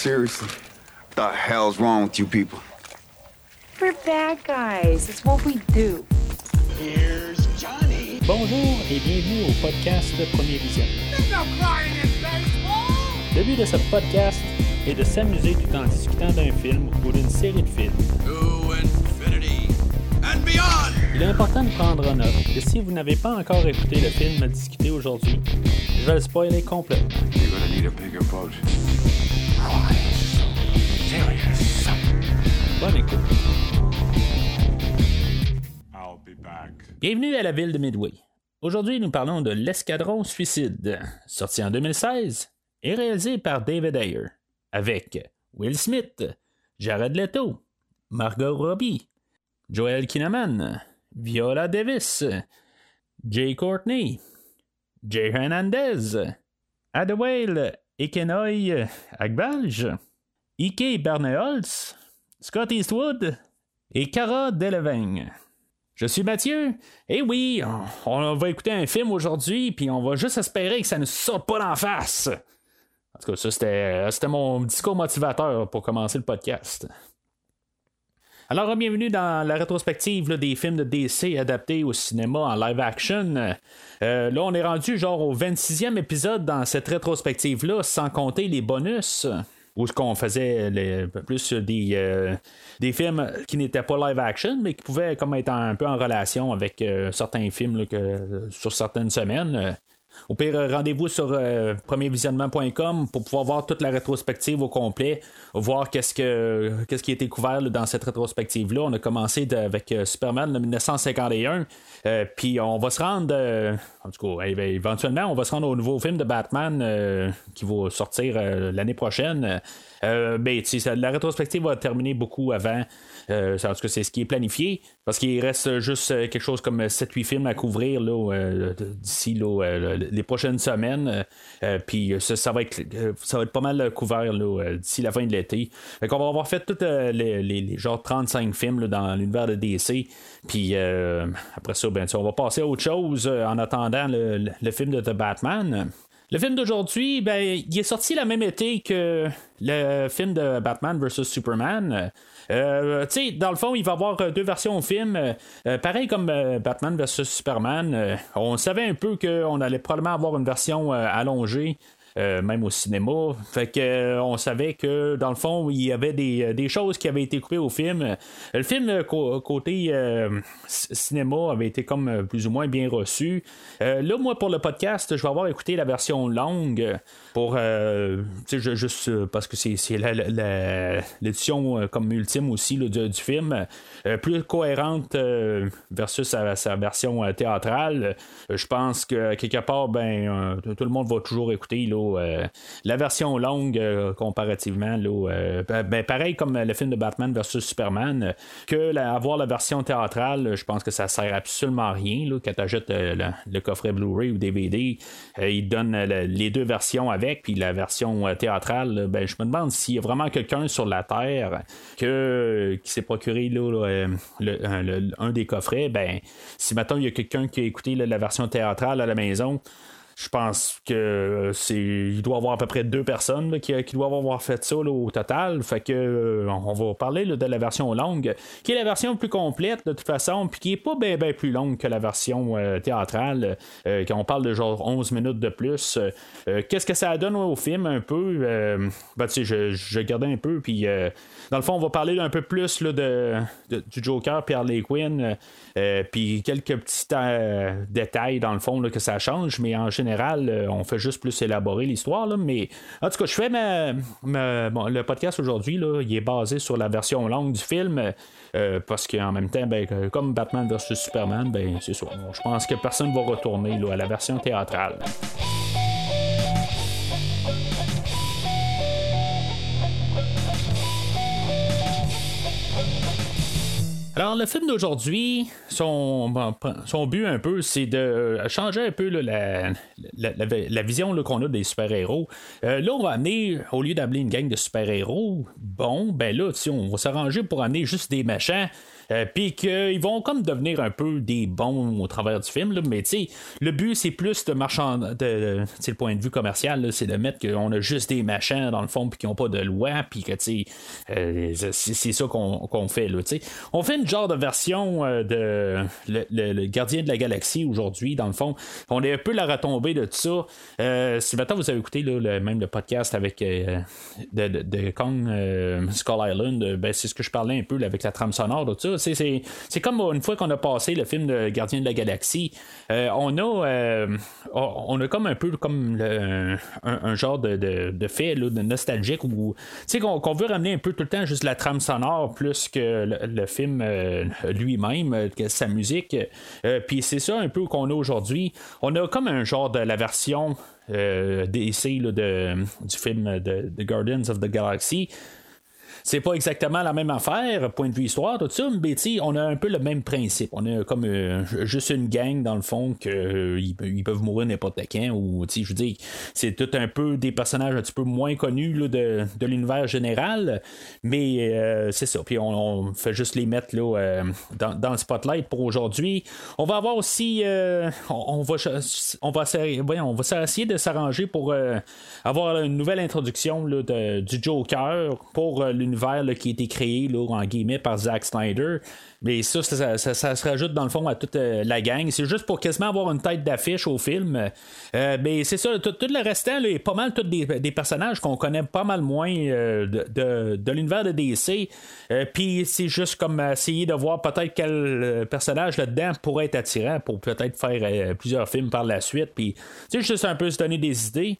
Seriously? What the hell's wrong with you people? We're bad guys. It's what we do. Here's Johnny. Bonjour et bienvenue au podcast Premier Vision. Le but de ce podcast est de s'amuser tout en discutant d'un film ou d'une série de films. To infinity and beyond. Il est important de prendre en note que si vous n'avez pas encore écouté le film à discuter aujourd'hui, je vais le spoiler complètement. You're gonna need a bigger boat. Bonne écoute. I'll be back. Bienvenue à la ville de Midway. Aujourd'hui, nous parlons de L'Escadron Suicide, sorti en 2016 et réalisé par David Ayer, avec Will Smith, Jared Leto, Margot Robbie, Joel Kinnaman, Viola Davis, Jay Courtney, Jay Hernandez, Adewale Ekenoy Agbalj, Ike Barneholtz, Scott Eastwood et Cara Delevingne. Je suis Mathieu. Et oui, on, va écouter un film aujourd'hui, puis on va juste espérer que ça ne saute pas d'en face. En tout cas, ça, c'était, c'était mon discours motivateur pour commencer le podcast. Alors, bienvenue dans la rétrospective des films de DC adaptés au cinéma en live action. Euh, là, on est rendu genre au 26e épisode dans cette rétrospective-là, sans compter les bonus où ce qu'on faisait les- plus des, euh, des films qui n'étaient pas live action, mais qui pouvaient comme être un peu en relation avec euh, certains films que, sur certaines semaines. Au pire, euh, rendez-vous sur euh, premiervisionnement.com pour pouvoir voir toute la rétrospective au complet, voir qu'est-ce que qu'est-ce qui a été couvert dans cette rétrospective-là. On a commencé avec euh, Superman de 1951, euh, puis on va se rendre, en tout cas, é- éventuellement, on va se rendre au nouveau film de Batman qui va sortir l'année prochaine. Euh, ben, la rétrospective va terminer beaucoup avant. En tout cas, c'est ce qui est planifié. Parce qu'il reste juste quelque chose comme 7-8 films à couvrir là, d'ici là, les prochaines semaines. Euh, puis ça, ça va être, euh, ça va être pas mal couvert euh, d'ici la fin de l'été. Fait qu'on va avoir fait tous les, les, genre 35 films dans l'univers de DC. Puis euh, après ça, ben, on va passer à autre chose euh, en attendant le, le- le film de The Batman. Le film d'aujourd'hui, ben, il est sorti la même été que le film de Batman vs Superman. Euh, tu sais, dans le fond, il va y avoir euh, deux versions au film. Euh, euh, pareil comme Batman vs Superman. on savait un peu qu'on allait probablement avoir une version allongée. Euh, même au cinéma. Fait que euh, on savait que dans le fond, il y avait des, euh, des choses qui avaient été coupées au film. Le film côté cinéma avait été comme plus ou moins bien reçu. Là, moi, pour le podcast, je vais avoir écouté la version longue pour juste parce que c'est, l'édition comme ultime aussi là, du, film, plus cohérente versus sa, sa version théâtrale. Je pense que quelque part, ben tout le monde va toujours écouter euh, la version longue euh, comparativement. Là, euh, ben, pareil comme le film de Batman versus Superman, que la- avoir la version théâtrale, je pense que ça sert absolument à rien. Là, quand tu achètes le, coffret Blu-ray ou DVD, ils donnent le- les deux versions avec, puis la version théâtrale, ben, je me demande s'il y a vraiment quelqu'un sur la Terre que, qui s'est procuré le- un, des coffrets, ben, si maintenant il y a quelqu'un qui a écouté la version théâtrale à la maison, je pense que euh, c'est. Il doit y avoir à peu près deux personnes qui, qui doivent avoir fait ça là, au total. Fait que euh, on va parler de la version longue, qui est la version plus complète de toute façon, puis qui est pas bien plus longue que la version euh, théâtrale. quand on parle de genre 11 minutes de plus. Qu'est-ce que ça donne au film un peu? Ben, tu sais, je, je gardais un peu, puis dans le fond, on va parler un peu plus de, du Joker, puis Harley Quinn, puis quelques petits détails dans le fond que ça change, mais en général, euh, on fait juste plus élaborer l'histoire. Mais en tout cas, je fais le podcast aujourd'hui, il est basé sur la version longue du film. euh, parce qu'en même temps, ben, que- comme Batman vs Superman, ben, c'est ça. Je pense que personne va retourner à la version théâtrale. Alors, le film d'aujourd'hui, son, but un peu, c'est de changer un peu la, la, vision qu'on a des super-héros. là, on va amener, au lieu d'amener une gang de super-héros, bon, ben là, on va s'arranger pour amener juste des machins. Euh, puis qu'ils vont comme devenir un peu des bons au travers du film. Mais tu sais, le but, c'est plus de marchand. De, le point de vue commercial, c'est de mettre qu'on a juste des machins dans le fond, puis qu'ils n'ont pas de loi, puis que tu sais, euh, c'est ça qu'on fait. Là, sais. on fait une genre de version euh, de le, gardien de la galaxie aujourd'hui, dans le fond. On est un peu la retombée de tout ça. si maintenant vous avez écouté le, même le podcast avec de, de, Kong Skull Island, ben, c'est ce que je parlais un peu avec la trame sonore tout ça c'est comme une fois qu'on a passé le film de Gardien de la Galaxie, euh, on a euh, on a comme un peu comme un, genre de, de, fait de nostalgique où qu'on veut ramener un peu tout le temps juste la trame sonore plus que le, film euh, lui-même, que sa musique. Puis c'est ça un peu qu'on a aujourd'hui. On a comme un genre de la version DC de, du film de, The Guardians of the Galaxy c'est pas exactement la même affaire, point de vue histoire, tout ça, mais on a un peu le même principe. On a comme euh, juste une gang, dans le fond, qu'ils euh, ils peuvent mourir n'importe quand, ou, je veux dire, c'est tout un peu des personnages un petit peu moins connus de, l'univers général, mais euh, c'est ça. Puis on, fait juste les mettre là, dans, le spotlight pour aujourd'hui. On va avoir aussi, on, va, on va, on va essayer de s'arranger pour avoir une nouvelle introduction du Joker pour l'univers univers qui a été créé là, en guillemets par Zack Snyder. Mais ça ça, se rajoute dans le fond à toute euh, la gang. C'est juste pour quasiment avoir une tête d'affiche au film. Euh, mais c'est ça, tout, le restant là, est pas mal tous des, personnages qu'on connaît pas mal moins euh, de, de, l'univers de DC. Puis c'est juste comme essayer de voir peut-être quel personnage là-dedans pourrait être attirant pour peut-être faire plusieurs films par la suite. Puis c'est juste un peu se donner des idées.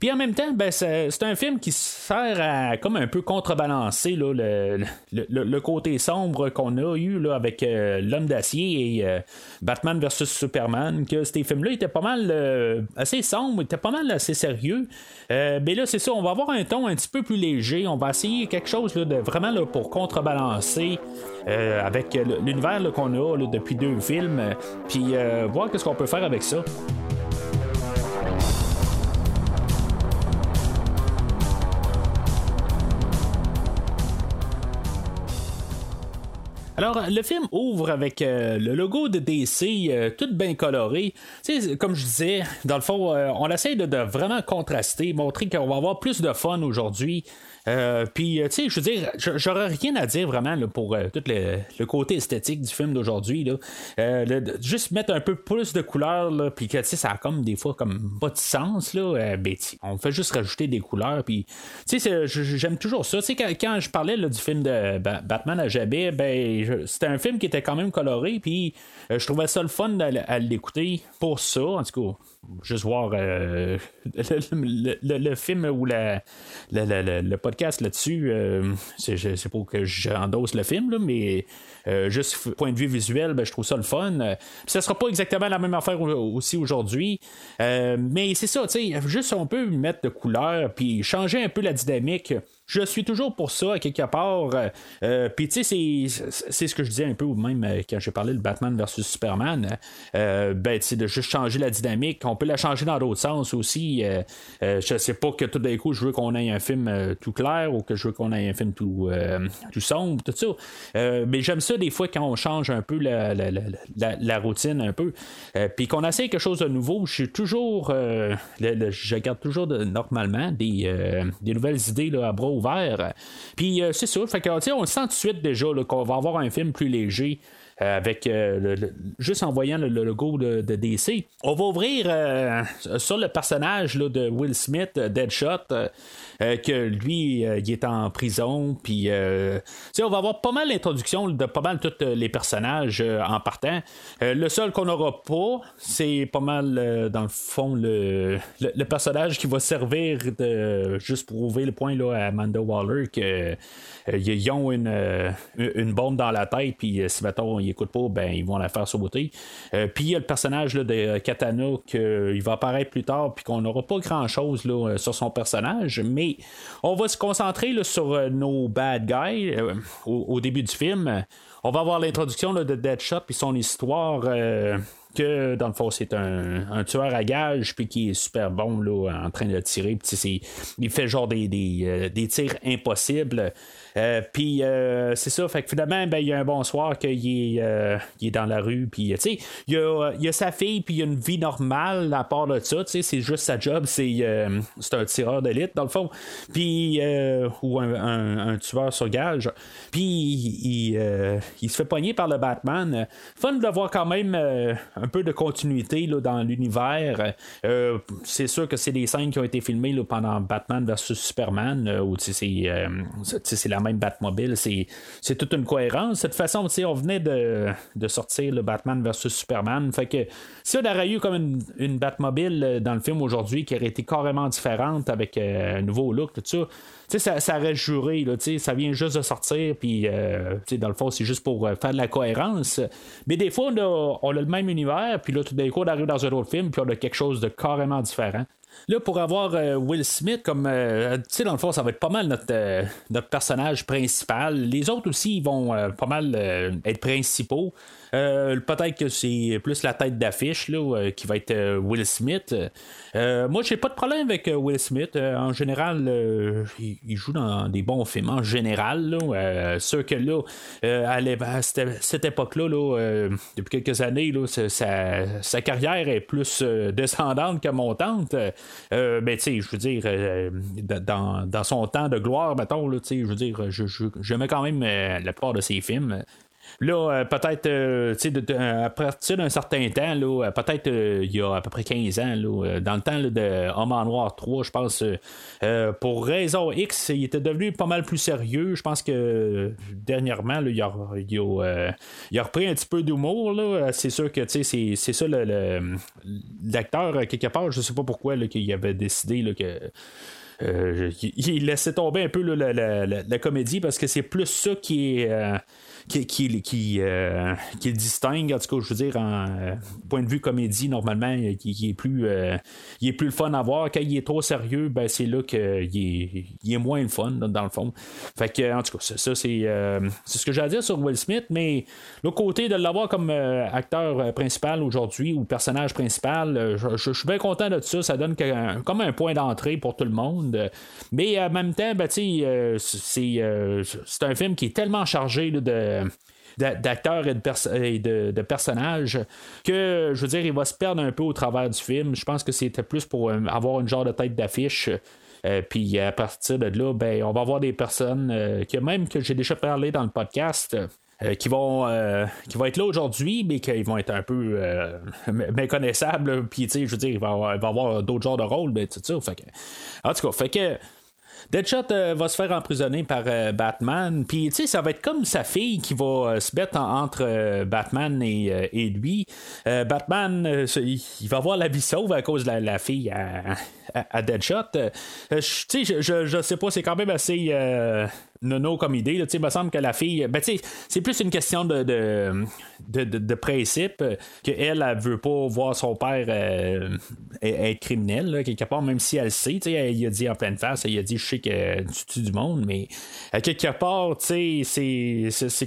Puis en même temps, ben, c'est un film qui sert à comme un peu contrebalancer là, le, le, côté sombre qu'on a eu là, avec euh, L'Homme d'acier et euh, Batman vs Superman, que ces films-là étaient pas mal euh, assez sombres, étaient pas mal assez sérieux. mais là, c'est ça, on va avoir un ton un petit peu plus léger. On va essayer quelque chose de vraiment là, pour contrebalancer avec l'univers qu'on a depuis deux films, puis voir qu'est-ce qu'on peut faire avec ça. Alors, le film ouvre avec euh, le logo de DC euh, tout bien coloré. sais, comme je disais, dans le fond, euh, on essaie de, vraiment contraster, montrer qu'on va avoir plus de fun aujourd'hui. Euh, puis, euh, tu sais, je veux dire, j'aurais rien à dire vraiment pour euh, tout le, côté esthétique du film d'aujourd'hui. juste mettre un peu plus de couleurs, puis que, tu sais, ça a comme des fois comme pas de sens. Là, ben, on fait juste rajouter des couleurs. Puis, tu sais, j'aime toujours ça. Tu sais, quand, je parlais du film de Batman à Jabé, ben, c'était un film qui était quand même coloré. Puis, je trouvais ça le fun à l'écouter pour ça. En tout cas, juste voir le, film ou la, le podcast là-dessus. Euh, c'est pour que j'endosse le film, mais euh, juste point de vue visuel, ben, je trouve ça le fun. Euh, ça sera pas exactement la même affaire aussi aujourd'hui. mais c'est ça, tu sais, juste on peut mettre de couleur puis changer un peu la dynamique je suis toujours pour ça, à quelque part. Euh, euh, puis, tu sais, c'est ce que je disais un peu, même euh, quand j'ai parlé de Batman versus Superman. ben, tu de juste changer la dynamique. On peut la changer dans d'autres sens aussi. je sais pas que tout d'un coup, je veux qu'on ait un film tout clair ou que je veux qu'on ait un film tout, sombre, tout ça. mais j'aime ça des fois quand on change un peu la, routine, un peu. puis qu'on essaie quelque chose de nouveau. Je suis toujours. je garde toujours normalement des, des nouvelles idées là, à bras Puis euh, c'est ça, fait que, on sent tout de suite déjà qu'on va avoir un film plus léger. Euh, avec euh, juste en voyant le, logo de, DC. On va ouvrir sur le personnage de Will Smith, Deadshot. Euh, que lui, euh, il est en prison. Puis, euh, on va avoir pas mal l'introduction de pas mal tous les personnages en partant. le seul qu'on n'aura pas, c'est pas mal, dans le fond, le, le, personnage qui va servir de juste pour ouvrir le point là, à Amanda Waller que ils ont une, une bombe dans la tête, puis si mettons, il écoutent pas, ben ils vont la faire sauter. Euh, puis il y a le personnage de Katana qu'il va apparaître plus tard, puis qu'on n'aura pas grand chose là, sur son personnage, mais on va se concentrer là, sur nos bad guys au, début du film. On va avoir l'introduction de Deadshot puis son histoire que dans le fond c'est un, tueur à gage puis qui est super bon là, en train de tirer il fait genre des, des, euh, des tirs impossibles euh, puis euh, c'est ça, fait que finalement, ben, il y a un bonsoir qu'il est, euh, est dans la rue, puis tu sais, il y a, sa fille, puis il y a une vie normale à part de ça, tu sais, c'est juste sa job, c'est, c'est un tireur d'élite dans le fond, ou un, tueur sur gage, puis il, il, se fait pogner par le Batman. Fun de voir quand même un peu de continuité là, dans l'univers. c'est sûr que c'est des scènes qui ont été filmées là, pendant Batman versus Superman, où c'est, c'est la même Batmobile. C'est toute une cohérence. De toute façon, on venait de, de, sortir le Batman versus Superman. Fait que si on aurait eu comme une, une Batmobile euh, dans le film aujourd'hui qui aurait été carrément différente avec euh, un nouveau look, tout ça, ça, ça aurait juré, là, ça vient juste de sortir, puis euh, dans le fond, c'est juste pour faire de la cohérence. Mais des fois, on a, on a le même univers, puis là, tout d'un coup, on arrive dans un autre film, puis on a quelque chose de carrément différent. Là, pour avoir euh, Will Smith comme. Euh, tu sais, dans le fond, ça va être pas mal notre, euh, personnage principal. Les autres aussi, vont pas mal être principaux. Peut-être que c'est plus la tête d'affiche là, qui va être Will Smith. moi, j'ai pas de problème avec Will Smith. en général, il, joue dans des bons films. En général, là, sûr que là, à, cette, époque-là, depuis quelques années, là, sa, carrière est plus descendante que montante. Mais tu sais, je veux dire, dans, son temps de gloire, mettons, je veux dire, mets quand même la plupart de ses films. Là, euh, peut-être, euh, sais, à partir d'un certain temps, euh, peut-être il y a à peu près 15 ans, là, dans le temps de Homme en Noir 3, je pense, pour raison X, il était devenu pas mal plus sérieux. Je pense que dernièrement, là, il, a, il, a, repris un petit peu d'humour. C'est sûr que c'est, ça le, l'acteur, quelque part, je sais pas pourquoi qu'il avait décidé là, que. il, laissait tomber un peu la, la, comédie parce que c'est plus ça qui est euh, qui, le distingue, en tout cas, je veux dire, en euh, point de vue comédie, normalement, qui, est plus euh, il est plus le fun à voir. Quand il est trop sérieux, ben, c'est là qu'il est, il est moins le fun, dans le fond. Fait que, en tout cas, ça, c'est, ce que j'ai à dire sur Will Smith, mais l'autre côté de l'avoir comme acteur principal aujourd'hui ou personnage principal, je, suis bien content de ça. Ça donne comme un point d'entrée pour tout le monde. Mais en même temps, ben, c'est, c'est un film qui est tellement chargé de d'acteurs et, de, de, personnages que je veux dire il va se perdre un peu au travers du film je pense que c'était plus pour euh, avoir une genre de tête d'affiche euh, puis à partir de là ben on va avoir des personnes euh, que même que j'ai déjà parlé dans le podcast qui vont qui vont être là aujourd'hui, mais qui vont être un peu méconnaissables. Puis, tu sais, je veux dire, il va avoir, avoir d'autres genres de rôles, mais tout ça. en tout cas, fait que Deadshot euh, va se faire emprisonner par euh, Batman. Puis, tu sais, ça va être comme sa fille qui va euh, se mettre entre Batman et, lui. Batman, il, va avoir la vie sauve à cause de la, fille à, Deadshot. tu sais, je, je, sais pas, c'est quand même assez nono comme idée. Là, il me semble que la fille. Ben, c'est plus une question de, de, de, principe qu'elle, elle veut pas voir son père euh, être criminel, quelque part, même si elle sait. Elle, a dit en pleine face, elle a dit Je sais que tu tues du monde, mais à quelque part, c'est,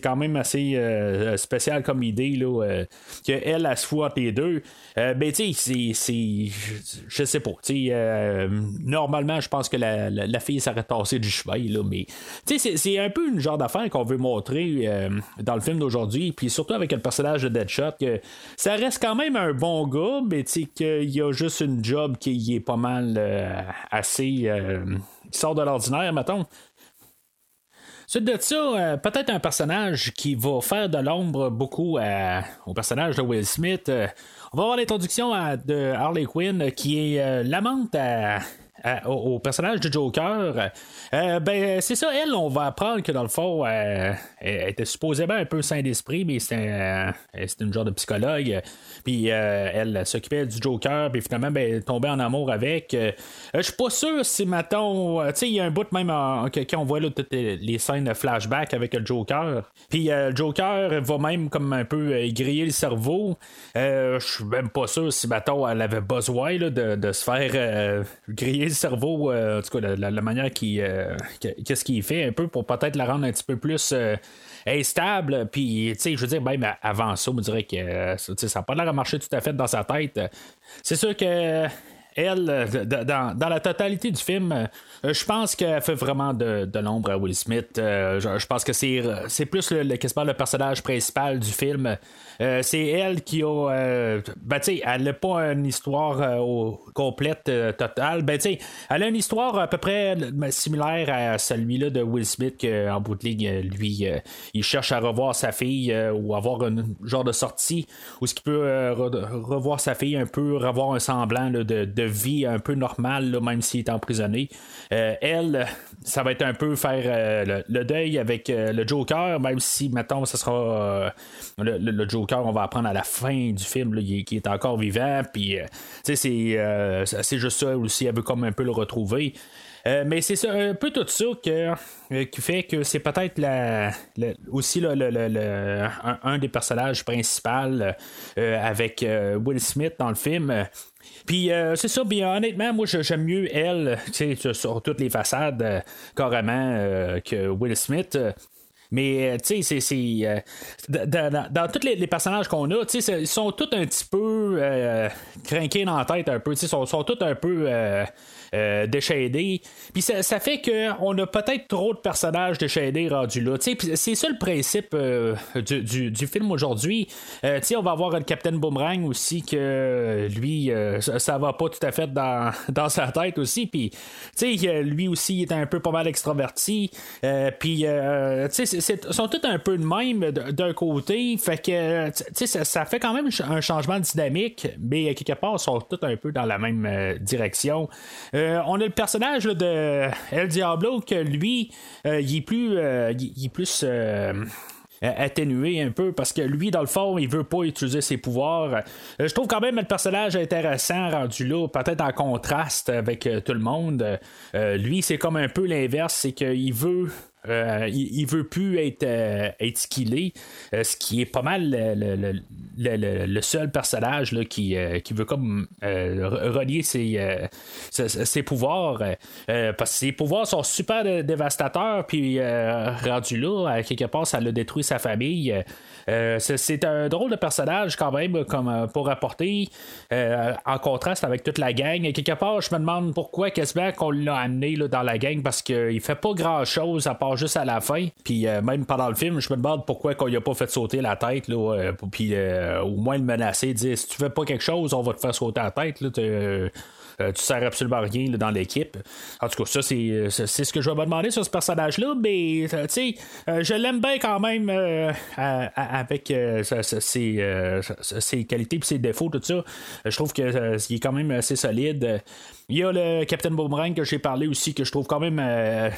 quand même assez euh, spécial comme idée là, euh, qu'elle, elle se fout entre les deux. ben, tu sais, c'est. Je sais pas. normalement, je pense que la, la, fille s'arrête tassée du cheval, là, mais c'est un peu une genre d'affaire qu'on veut montrer euh, dans le film d'aujourd'hui, puis surtout avec le personnage de Deadshot, que ça reste quand même un bon gars, mais qu'il y a juste une job qui est pas mal euh, assez. Euh, sort de l'ordinaire, mettons. Suite de ça, peut-être un personnage qui va faire de l'ombre beaucoup au personnage de Will Smith. on va voir l'introduction de Harley Quinn qui est l'amante à au, personnage de Joker, ben c'est ça, elle, on va apprendre que dans le fond, elle était supposément un peu sain d'esprit, mais c'était une genre de psychologue. Puis elle s'occupait du Joker, puis finalement, ben, elle tombait en amour avec. Je suis pas sûr si, mettons, tu sais, il y a un bout même quand on voit là, toutes les scènes de flashback avec le Joker. Puis le Joker va même comme un peu griller le cerveau. Je suis même pas sûr si, mettons, elle avait besoin de, se faire euh, griller cerveau, euh, en tout cas, la, manière qui, euh, qu'est-ce qu'il fait un peu pour peut-être la rendre un petit peu plus instable. Puis, tu sais, je veux dire, même avant ça, on dirait que ça n'a pas l'air de marcher tout à fait dans sa tête. C'est sûr que elle, dans, dans, la totalité du film, euh, je pense qu'elle fait vraiment de, l'ombre à Will Smith. Euh, je, pense que c'est, plus le, le, personnage principal du film. Euh, c'est elle qui a. ben, tu elle n'a pas une histoire complète, totale. Ben, tu elle a une histoire à peu près similaire à celui-là de Will Smith, qu'en bout de ligne, lui, il cherche à revoir sa fille ou avoir un genre de sortie où ce qu'il peut revoir sa fille un peu, revoir un semblant de, vie un peu normale, même s'il est emprisonné. Euh, elle, ça va être un peu faire euh, le, deuil avec euh, le Joker, même si, mettons, ce sera le, Joker, on va apprendre à la fin du film qui est encore vivant, puis c'est, c'est juste ça aussi, elle veut comme un peu le retrouver. mais c'est un peu tout ça qui fait que c'est peut-être la, aussi le, un, des personnages principaux avec Will Smith dans le film. Puis euh, c'est ça, bien honnêtement, moi j'aime mieux elle, sur toutes les façades, euh, carrément, euh, que Will Smith. Mais, tu sais, c'est. dans, tous les, personnages qu'on a, tu sais, ils sont tous un petit peu craqués dans la tête, un peu. Ils sont, sont tous un peu euh, Puis ça, fait qu'on a peut-être trop de personnages déchaînés rendus là. C'est ça le principe euh, du, film aujourd'hui. Euh, on va avoir le Captain Boomerang aussi, que lui, euh, ça, va pas tout à fait dans, dans sa tête aussi. Puis lui aussi, il est un peu pas mal extraverti. Puis ils sont tous un peu de même d'un côté. Fait que ça, ça, fait quand même un changement de dynamique, mais quelque part, ils sont tous un peu dans la même direction. Euh, on a le personnage de El Diablo que lui, euh, il est plus, euh, atténué un peu parce que lui, dans le fond, il veut pas utiliser ses pouvoirs. je trouve quand même le personnage intéressant rendu là, peut-être en contraste avec tout le monde. lui, c'est comme un peu l'inverse, c'est qu'il veut euh, il, veut plus être, euh, skillé, euh, ce qui est pas mal le, seul personnage là, qui, qui veut comme relier ses, pouvoirs. parce que ses pouvoirs sont super dévastateurs, puis rendu là, quelque part, ça l'a détruit sa famille. c'est un drôle de personnage quand même comme pour apporter en contraste avec toute la gang. quelque part, je me demande pourquoi quasiment qu'on l'a amené dans la gang parce qu'il fait pas grand chose à part juste à la fin. Puis euh, même pendant le film, je me demande pourquoi qu'on a pas fait sauter la tête, là, euh, puis euh, au moins le menacer, dire si tu fais pas quelque chose, on va te faire sauter la tête. Là, euh, tu sers absolument rien dans l'équipe. En tout cas, ça, c'est, ce que je vais me demander sur ce personnage-là, mais tu sais, je l'aime bien quand même avec ses, qualités et ses défauts, tout ça. Je trouve qu'il est quand même assez solide. Il y a le Captain Boomerang que j'ai parlé aussi, que je trouve quand même, à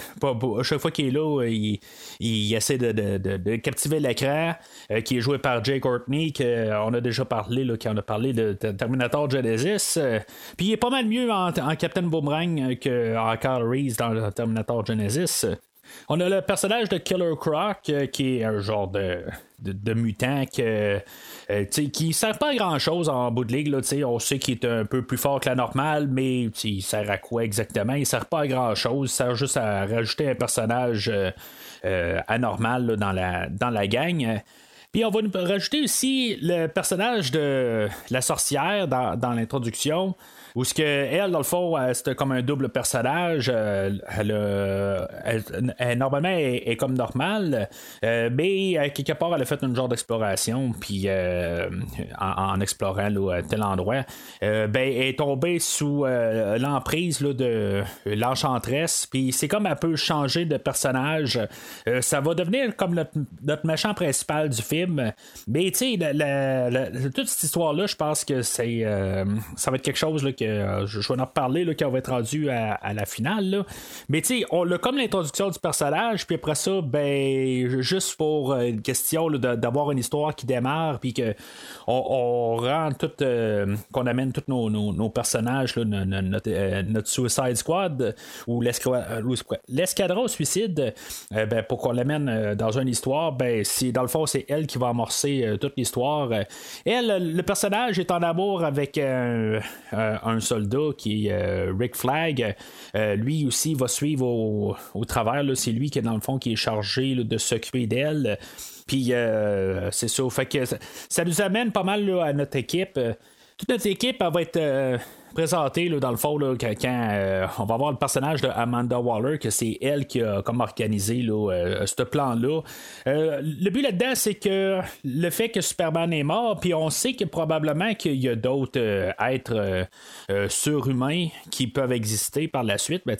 chaque fois qu'il est là, il, essaie de, captiver l'écran, qui est joué par Jay Courtney, qu'on a déjà parlé, là, en a parlé de, Terminator Genesis. Puis il est pas mal mieux en, Captain Boomerang qu'en Carl Reese dans Terminator Genesis. On a le personnage de Killer Croc euh, qui est un genre de, de, mutant que, euh, qui sert pas à grand chose en bout de ligue. Là, on sait qu'il est un peu plus fort que la normale, mais il sert à quoi exactement? Il sert pas à grand chose. Il sert juste à rajouter un personnage euh, anormal dans, la, dans la gang. Puis on va nous rajouter aussi le personnage de la sorcière dans, dans l'introduction. Où ce que elle, dans le fond, c'était comme un double personnage. Euh, elle, normalement, est, comme normale, euh, mais quelque part, elle a fait une genre d'exploration, puis euh, en, explorant tel endroit, ben, elle est tombée sous l'emprise de l'enchantresse, puis c'est comme un peu changé de personnage. ça va devenir comme notre, méchant principal du film, mais tu sais, toute cette histoire-là, je pense que c'est ça va être quelque chose là, que que je, vais en reparler là, quand va être rendu à, la finale. Mais tu sais, on comme l'introduction du personnage, puis après ça, ben, juste pour une question d'avoir une histoire qui démarre, puis que on, rend tout, qu'on amène tous nos, personnages, notre, Suicide Squad ou l'escadron suicide, ben, pour qu'on l'amène dans une histoire, ben, si dans le fond, c'est elle qui va amorcer toute l'histoire. Elle, le personnage est en amour avec un, soldat qui est euh, Rick Flag. Euh, lui aussi va suivre au, travers. C'est lui qui est dans le fond qui est chargé de s'occuper d'elle. Puis euh, c'est ça. Fait que ça, nous amène pas mal à notre équipe. Toute notre équipe va être présenté dans le fond quand, euh, on va voir le personnage de Amanda Waller, que c'est elle qui a comme organisé là, euh, ce plan-là. Euh, le but là-dedans, c'est que le fait que Superman est mort, puis on sait que probablement qu'il y a d'autres êtres surhumains qui peuvent exister par la suite. Ben,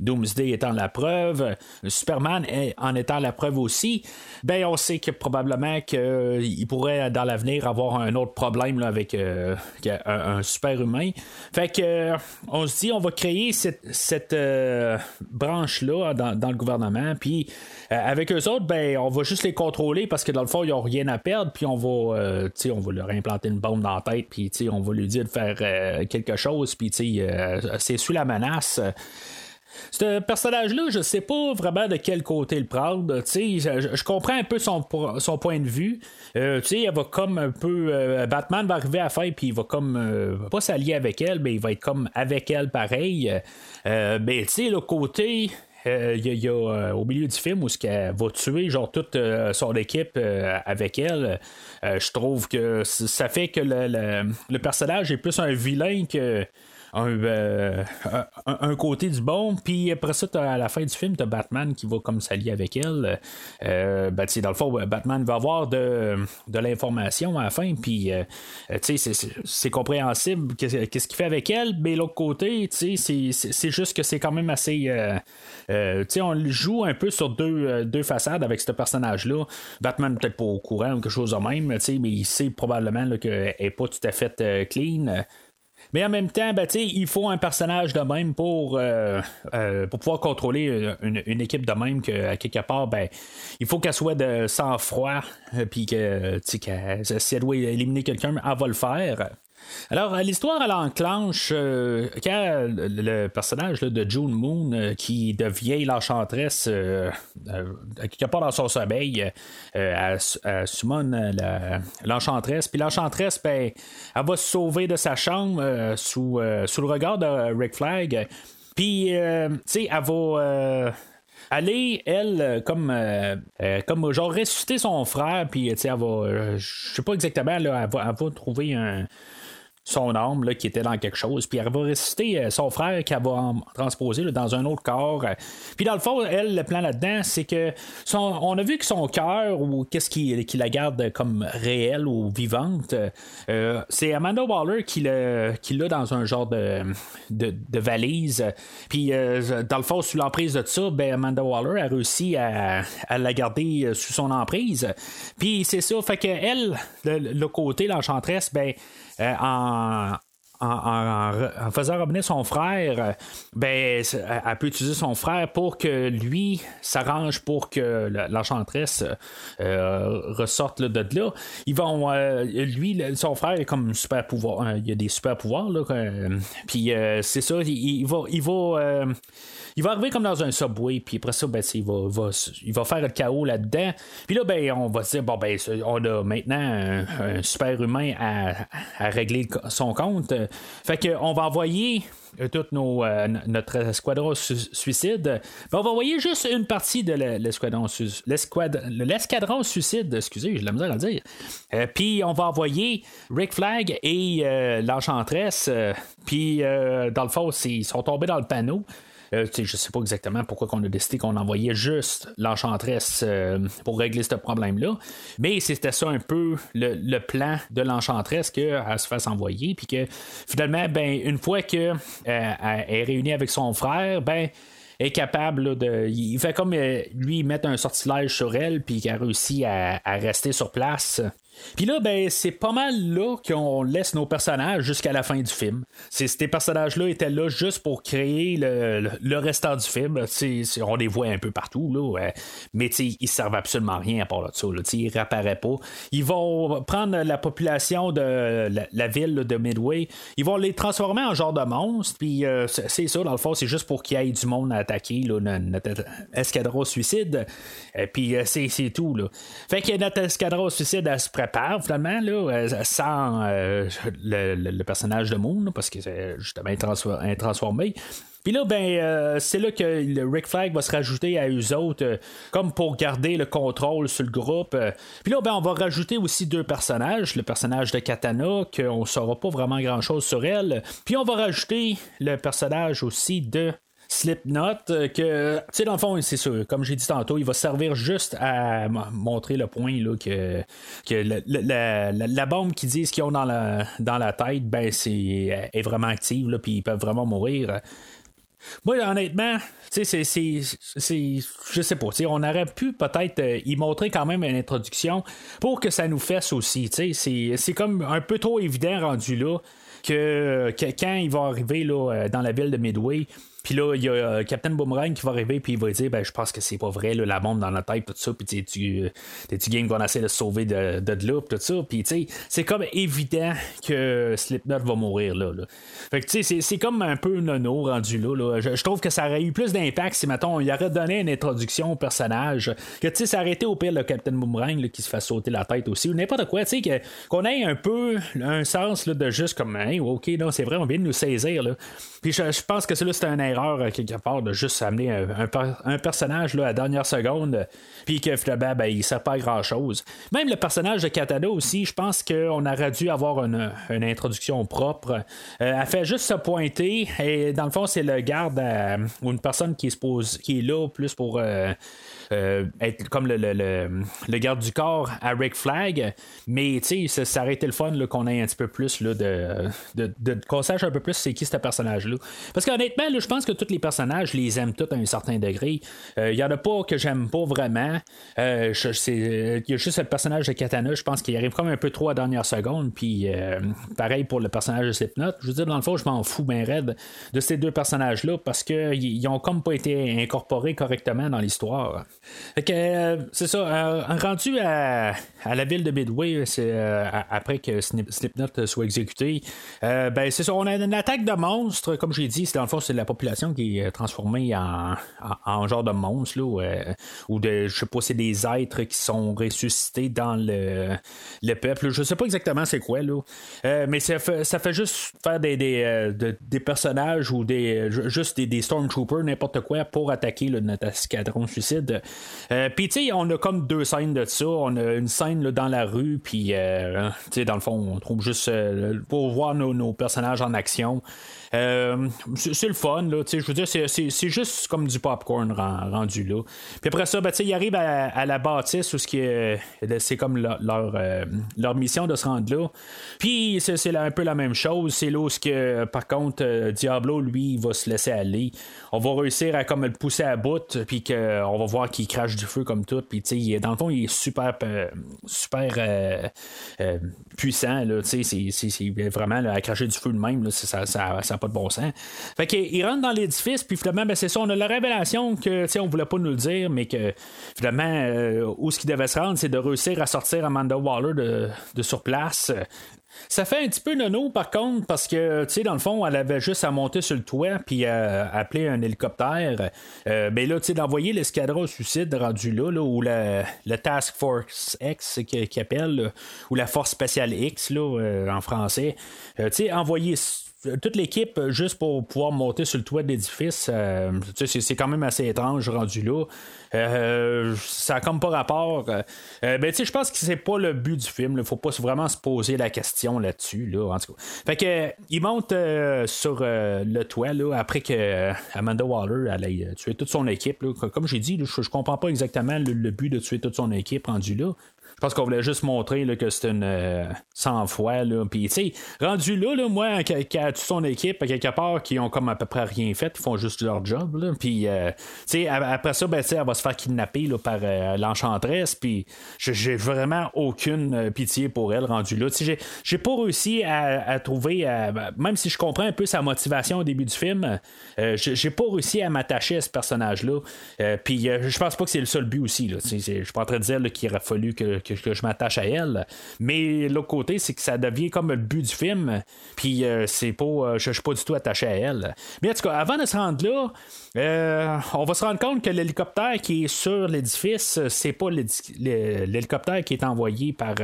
Doomsday étant la preuve, Superman en étant la preuve aussi, ben on sait que probablement qu'il pourrait dans l'avenir avoir un autre problème avec un super humain. Fait que euh, on se dit on va créer cette, euh, branche-là dans, le gouvernement, puis euh, avec eux autres, ben on va juste les contrôler parce que dans le fond, ils n'ont rien à perdre, puis on va on va leur implanter une bombe dans la tête, puis on va lui dire de faire quelque chose, puis c'est sous la menace. Ce personnage-là, je sais pas vraiment de quel côté le prendre. Je, je, comprends un peu son, son point de vue. Euh, va comme un peu. Euh, Batman va arriver à faire, puis il va comme. Euh, pas s'allier avec elle, mais il va être comme avec elle pareil. mais tu sais, le côté. Il y, a, au milieu du film où ce qu'elle va tuer genre toute son équipe avec elle. Je trouve que ça fait que le, le, personnage est plus un vilain que euh, un, un, côté du bon, puis après ça, à la fin du film, t'as Batman qui va comme s'allier avec elle. Euh, ben, dans le fond, Batman va avoir de, de l'information à la fin, puis euh, c'est compréhensible qu'est-ce qu'il fait avec elle, mais l'autre côté, c'est juste que c'est quand même assez. Euh, on joue un peu sur deux, deux façades avec ce personnage-là. Batman peut-être pas au courant ou quelque chose de même, mais il sait probablement qu'elle n'est pas tout à fait clean. Mais en même temps, ben, il faut un personnage de même pour, euh, euh, pour pouvoir contrôler une, équipe de même que à quelque part, ben, il faut qu'elle soit de sang-froid, euh, puis que si elle doit éliminer quelqu'un, elle va le faire. Alors, l'histoire, elle enclenche euh, quand le, personnage de June Moon, euh, qui devient l'enchantresse euh, quelque part dans son sommeil, elle, summon l'enchantresse. Puis l'enchantresse, ben, elle va se sauver de sa chambre sous, sous le regard de Rick Flag. Puis, tu sais, elle va aller, elle, comme, comme genre ressusciter son frère, puis elle va, je sais pas exactement, elle, va, elle va trouver un, son âme là, qui était dans quelque chose. Puis elle va ressusciter euh, son frère qu'elle va transposer dans un autre corps. Puis dans le fond, elle, le plan là-dedans, c'est que son, on a vu que son cœur, ou qu'est-ce qui, qui, la garde comme réelle ou vivante, euh, c'est Amanda Waller qui l'a, qui l'a dans un genre de, de, valise. Puis euh, dans le fond, sous l'emprise de ça, ben, Amanda Waller a réussi à, à la garder sous son emprise. Puis c'est ça, fait que elle, le, le côté, l'enchantresse, ben, euh, en, faisant revenir son frère, ben, elle peut utiliser son frère pour que lui s'arrange pour que l'enchantresse euh, ressorte de là. Ils vont, euh, lui, son frère est comme super pouvoir, il a des super pouvoirs là, puis c'est ça, il, va, il va il va arriver comme dans un subway, puis après ça, ben, il, va, il va faire le chaos là-dedans. Puis là, ben, on va se dire, bon, ben, on a maintenant un, super humain à, régler son compte. Fait qu'on va envoyer euh, tout nos, euh, notre escadron suicide. Ben, on va envoyer juste une partie de l'escadron l'escadron suicide, excusez, j'ai la misère à dire. Euh, puis on va envoyer Rick Flag et l'enchantresse. Puis dans le fond, ils sont tombés dans le panneau. Euh, je ne sais pas exactement pourquoi on a décidé qu'on envoyait juste l'enchantresse euh, pour régler ce problème-là. Mais c'était ça un peu le, plan de l'enchantresse qu'elle se fasse envoyer. Puis que finalement, ben, une fois qu'elle euh, est réunie avec son frère, ben est capable de. Il fait comme lui mettre un sortilège sur elle, puis qu'elle a réussi à, rester sur place. Puis là, ben, c'est pas mal là qu'on laisse nos personnages jusqu'à la fin du film. Ces personnages-là étaient là juste pour créer le, le, restant du film. on les voit un peu partout, là, mais ils servent absolument à rien à part de ça. Là, ils réapparaissent pas. Ils vont prendre la population de la, ville de Midway, ils vont les transformer en genre de monstres, puis euh, c'est ça, dans le fond, c'est juste pour qu'il y ait du monde à attaquer là, notre, escadron suicide. Et puis euh, c'est, tout. Là. Fait que notre escadron suicide, elle se prépare finalement, là, euh, sans le, personnage de Moon, parce que c'est justement transformé. Puis là, ben, c'est là que le Rick Flag va se rajouter à eux autres, comme pour garder le contrôle sur le groupe. Puis là, ben, on va rajouter aussi deux personnages. Le personnage de Katana, qu'on ne saura pas vraiment grand-chose sur elle. Puis on va rajouter le personnage aussi de Slipknot, euh, que, tu sais, dans le fond, c'est sûr, comme j'ai dit tantôt, il va servir juste à montrer le point là, que, que la, bombe qu'ils disent qu'ils ont dans la, dans la tête, ben, c'est, est vraiment active, là, puis ils peuvent vraiment mourir. Moi, honnêtement, tu sais, c'est, je sais pas, on aurait pu peut-être euh, y montrer quand même une introduction pour que ça nous fasse aussi. C'est, comme un peu trop évident rendu là que, que quand il va arriver là, euh, dans la ville de Midway, puis là, il y a euh, Captain Boomerang qui va arriver, puis il va dire ben, Je pense que c'est pas vrai, la bombe dans la tête, tout ça. Puis tu tu game qu'on essaie de sauver de, de, de là, tout ça. Puis tu sais, c'est comme évident que Slipknot va mourir là. Fait que tu sais, c'est comme un peu nono rendu là. Je, trouve que ça aurait eu plus d'impact si, mettons, il aurait donné une introduction au personnage. Que tu sais, ça aurait au pire le Captain Boomerang qui se fait sauter la tête aussi, ou n'importe quoi. Tu sais, qu'on ait un peu un sens là, de juste comme, hey, ok, non, c'est vrai, on vient de nous saisir. Là. Puis je, pense que ça, c'est un erreur euh, quelque part de juste amener un, personnage là, à la dernière seconde, puis que finalement, ben, il ne sert pas à grand chose. Même le personnage de Katana aussi, je pense qu'on aurait dû avoir une, introduction propre. Euh, elle fait juste se pointer, et dans le fond, c'est le garde ou une personne qui, se pose, qui est là plus pour. Euh, euh, être comme le, le, garde du corps à Rick Flag. Mais tu sais, ça, aurait été le fun qu'on ait un petit peu plus là, de, de, qu'on sache un peu plus c'est qui ce personnage-là. Parce qu'honnêtement, je pense que tous les personnages, je les aime tous à un certain degré. Il euh, y en a pas que j'aime pas vraiment. Euh, il y a juste le personnage de Katana, je pense qu'il arrive comme un peu trop à dernière seconde. Puis pareil pour le personnage de Slipknot. Je veux dire, dans le fond, je m'en fous bien raide de ces deux personnages-là parce qu'ils ont comme pas été incorporés correctement dans l'histoire. Euh, c'est ça, euh, rendu à, la ville de Midway, euh, après que Slipknot soit exécuté, ben c'est ça, on a une attaque de monstres, comme j'ai dit, c'est dans le fond c'est la population qui est transformée en, en, genre de monstre ou de je sais pas, c'est des êtres qui sont ressuscités dans le, le peuple. Je sais pas exactement c'est quoi mais ça fait, ça fait juste faire des, des, personnages ou des juste des, stormtroopers, n'importe quoi pour attaquer notre escadron suicide. Euh, puis, tu sais, on a comme deux scènes de ça. On a une scène dans la rue, puis, euh, tu sais, dans le fond, on trouve juste euh, pour voir nos, personnages en action. C'est le fun, là. Je veux dire, c'est juste comme du popcorn rendu là. Puis après ça, ben, ils arrivent à, la bâtisse où c'est comme leur, leur, mission de se rendre là. Puis c'est un peu la même chose. C'est là où, que, par contre, Diablo, lui, il va se laisser aller. On va réussir à comme le pousser à bout, puis qu'on va voir qu'il crache du feu comme tout. Puis, dans le fond, il est super, euh, super euh, euh, puissant. C'est, vraiment à cracher du feu de même. Là, ça, ça pas de bon sens. Fait qu'il rentre dans l'édifice, puis finalement, ben, c'est ça. On a la révélation que on voulait pas nous le dire, mais que finalement, où ce qu'il devait se rendre, c'est de réussir à sortir Amanda Waller de, sur place. Ça fait un petit peu nono par contre parce que tu sais dans le fond elle avait juste à monter sur le toit puis à appeler un hélicoptère. Euh, ben là tu sais d'envoyer l'escadron suicide rendu là, là ou la, Task Force X qui, appelle ou la Force spéciale X là euh, en français. Euh, tu sais envoyer toute l'équipe juste pour pouvoir monter sur le toit de l'édifice, c'est quand même assez étrange rendu là. Euh, ça n'a comme pas rapport. Euh, ben, je pense que c'est pas le but du film. Il faut pas vraiment se poser la question là-dessus. Là, en tout. Fait que, il monte euh, sur le toit là, après que Amanda Waller allait tuer toute son équipe. Comme j'ai dit, je, comprends pas exactement le, but de tuer toute son équipe rendu là. Je pense qu'on voulait juste montrer que c'est une euh, sans foi. Puis, tu sais, rendu là, moi, qui a toute son équipe, à quelque part, qui ont comme à peu près rien fait, ils font juste leur job. Puis, euh, tu sais, après ça, ben, elle va se faire kidnapper là, par euh, l'enchantresse. Puis, j'ai vraiment aucune pitié pour elle rendu là. Tu sais, j'ai pas réussi à, trouver, même si je comprends un peu sa motivation au début du film, j'ai pas réussi à m'attacher à ce personnage-là. Puis, je pense pas que c'est le seul but aussi. Je suis pas en train de dire qu'il aurait fallu que, que je m'attache à elle. Mais l'autre côté, c'est que ça devient comme le but du film. Puis euh, c'est pas. Euh, je suis pas du tout attaché à elle. Mais en tout cas, avant de se rendre là, euh, on va se rendre compte que l'hélicoptère qui est sur l'édifice, c'est pas l'hélicoptère qui est envoyé par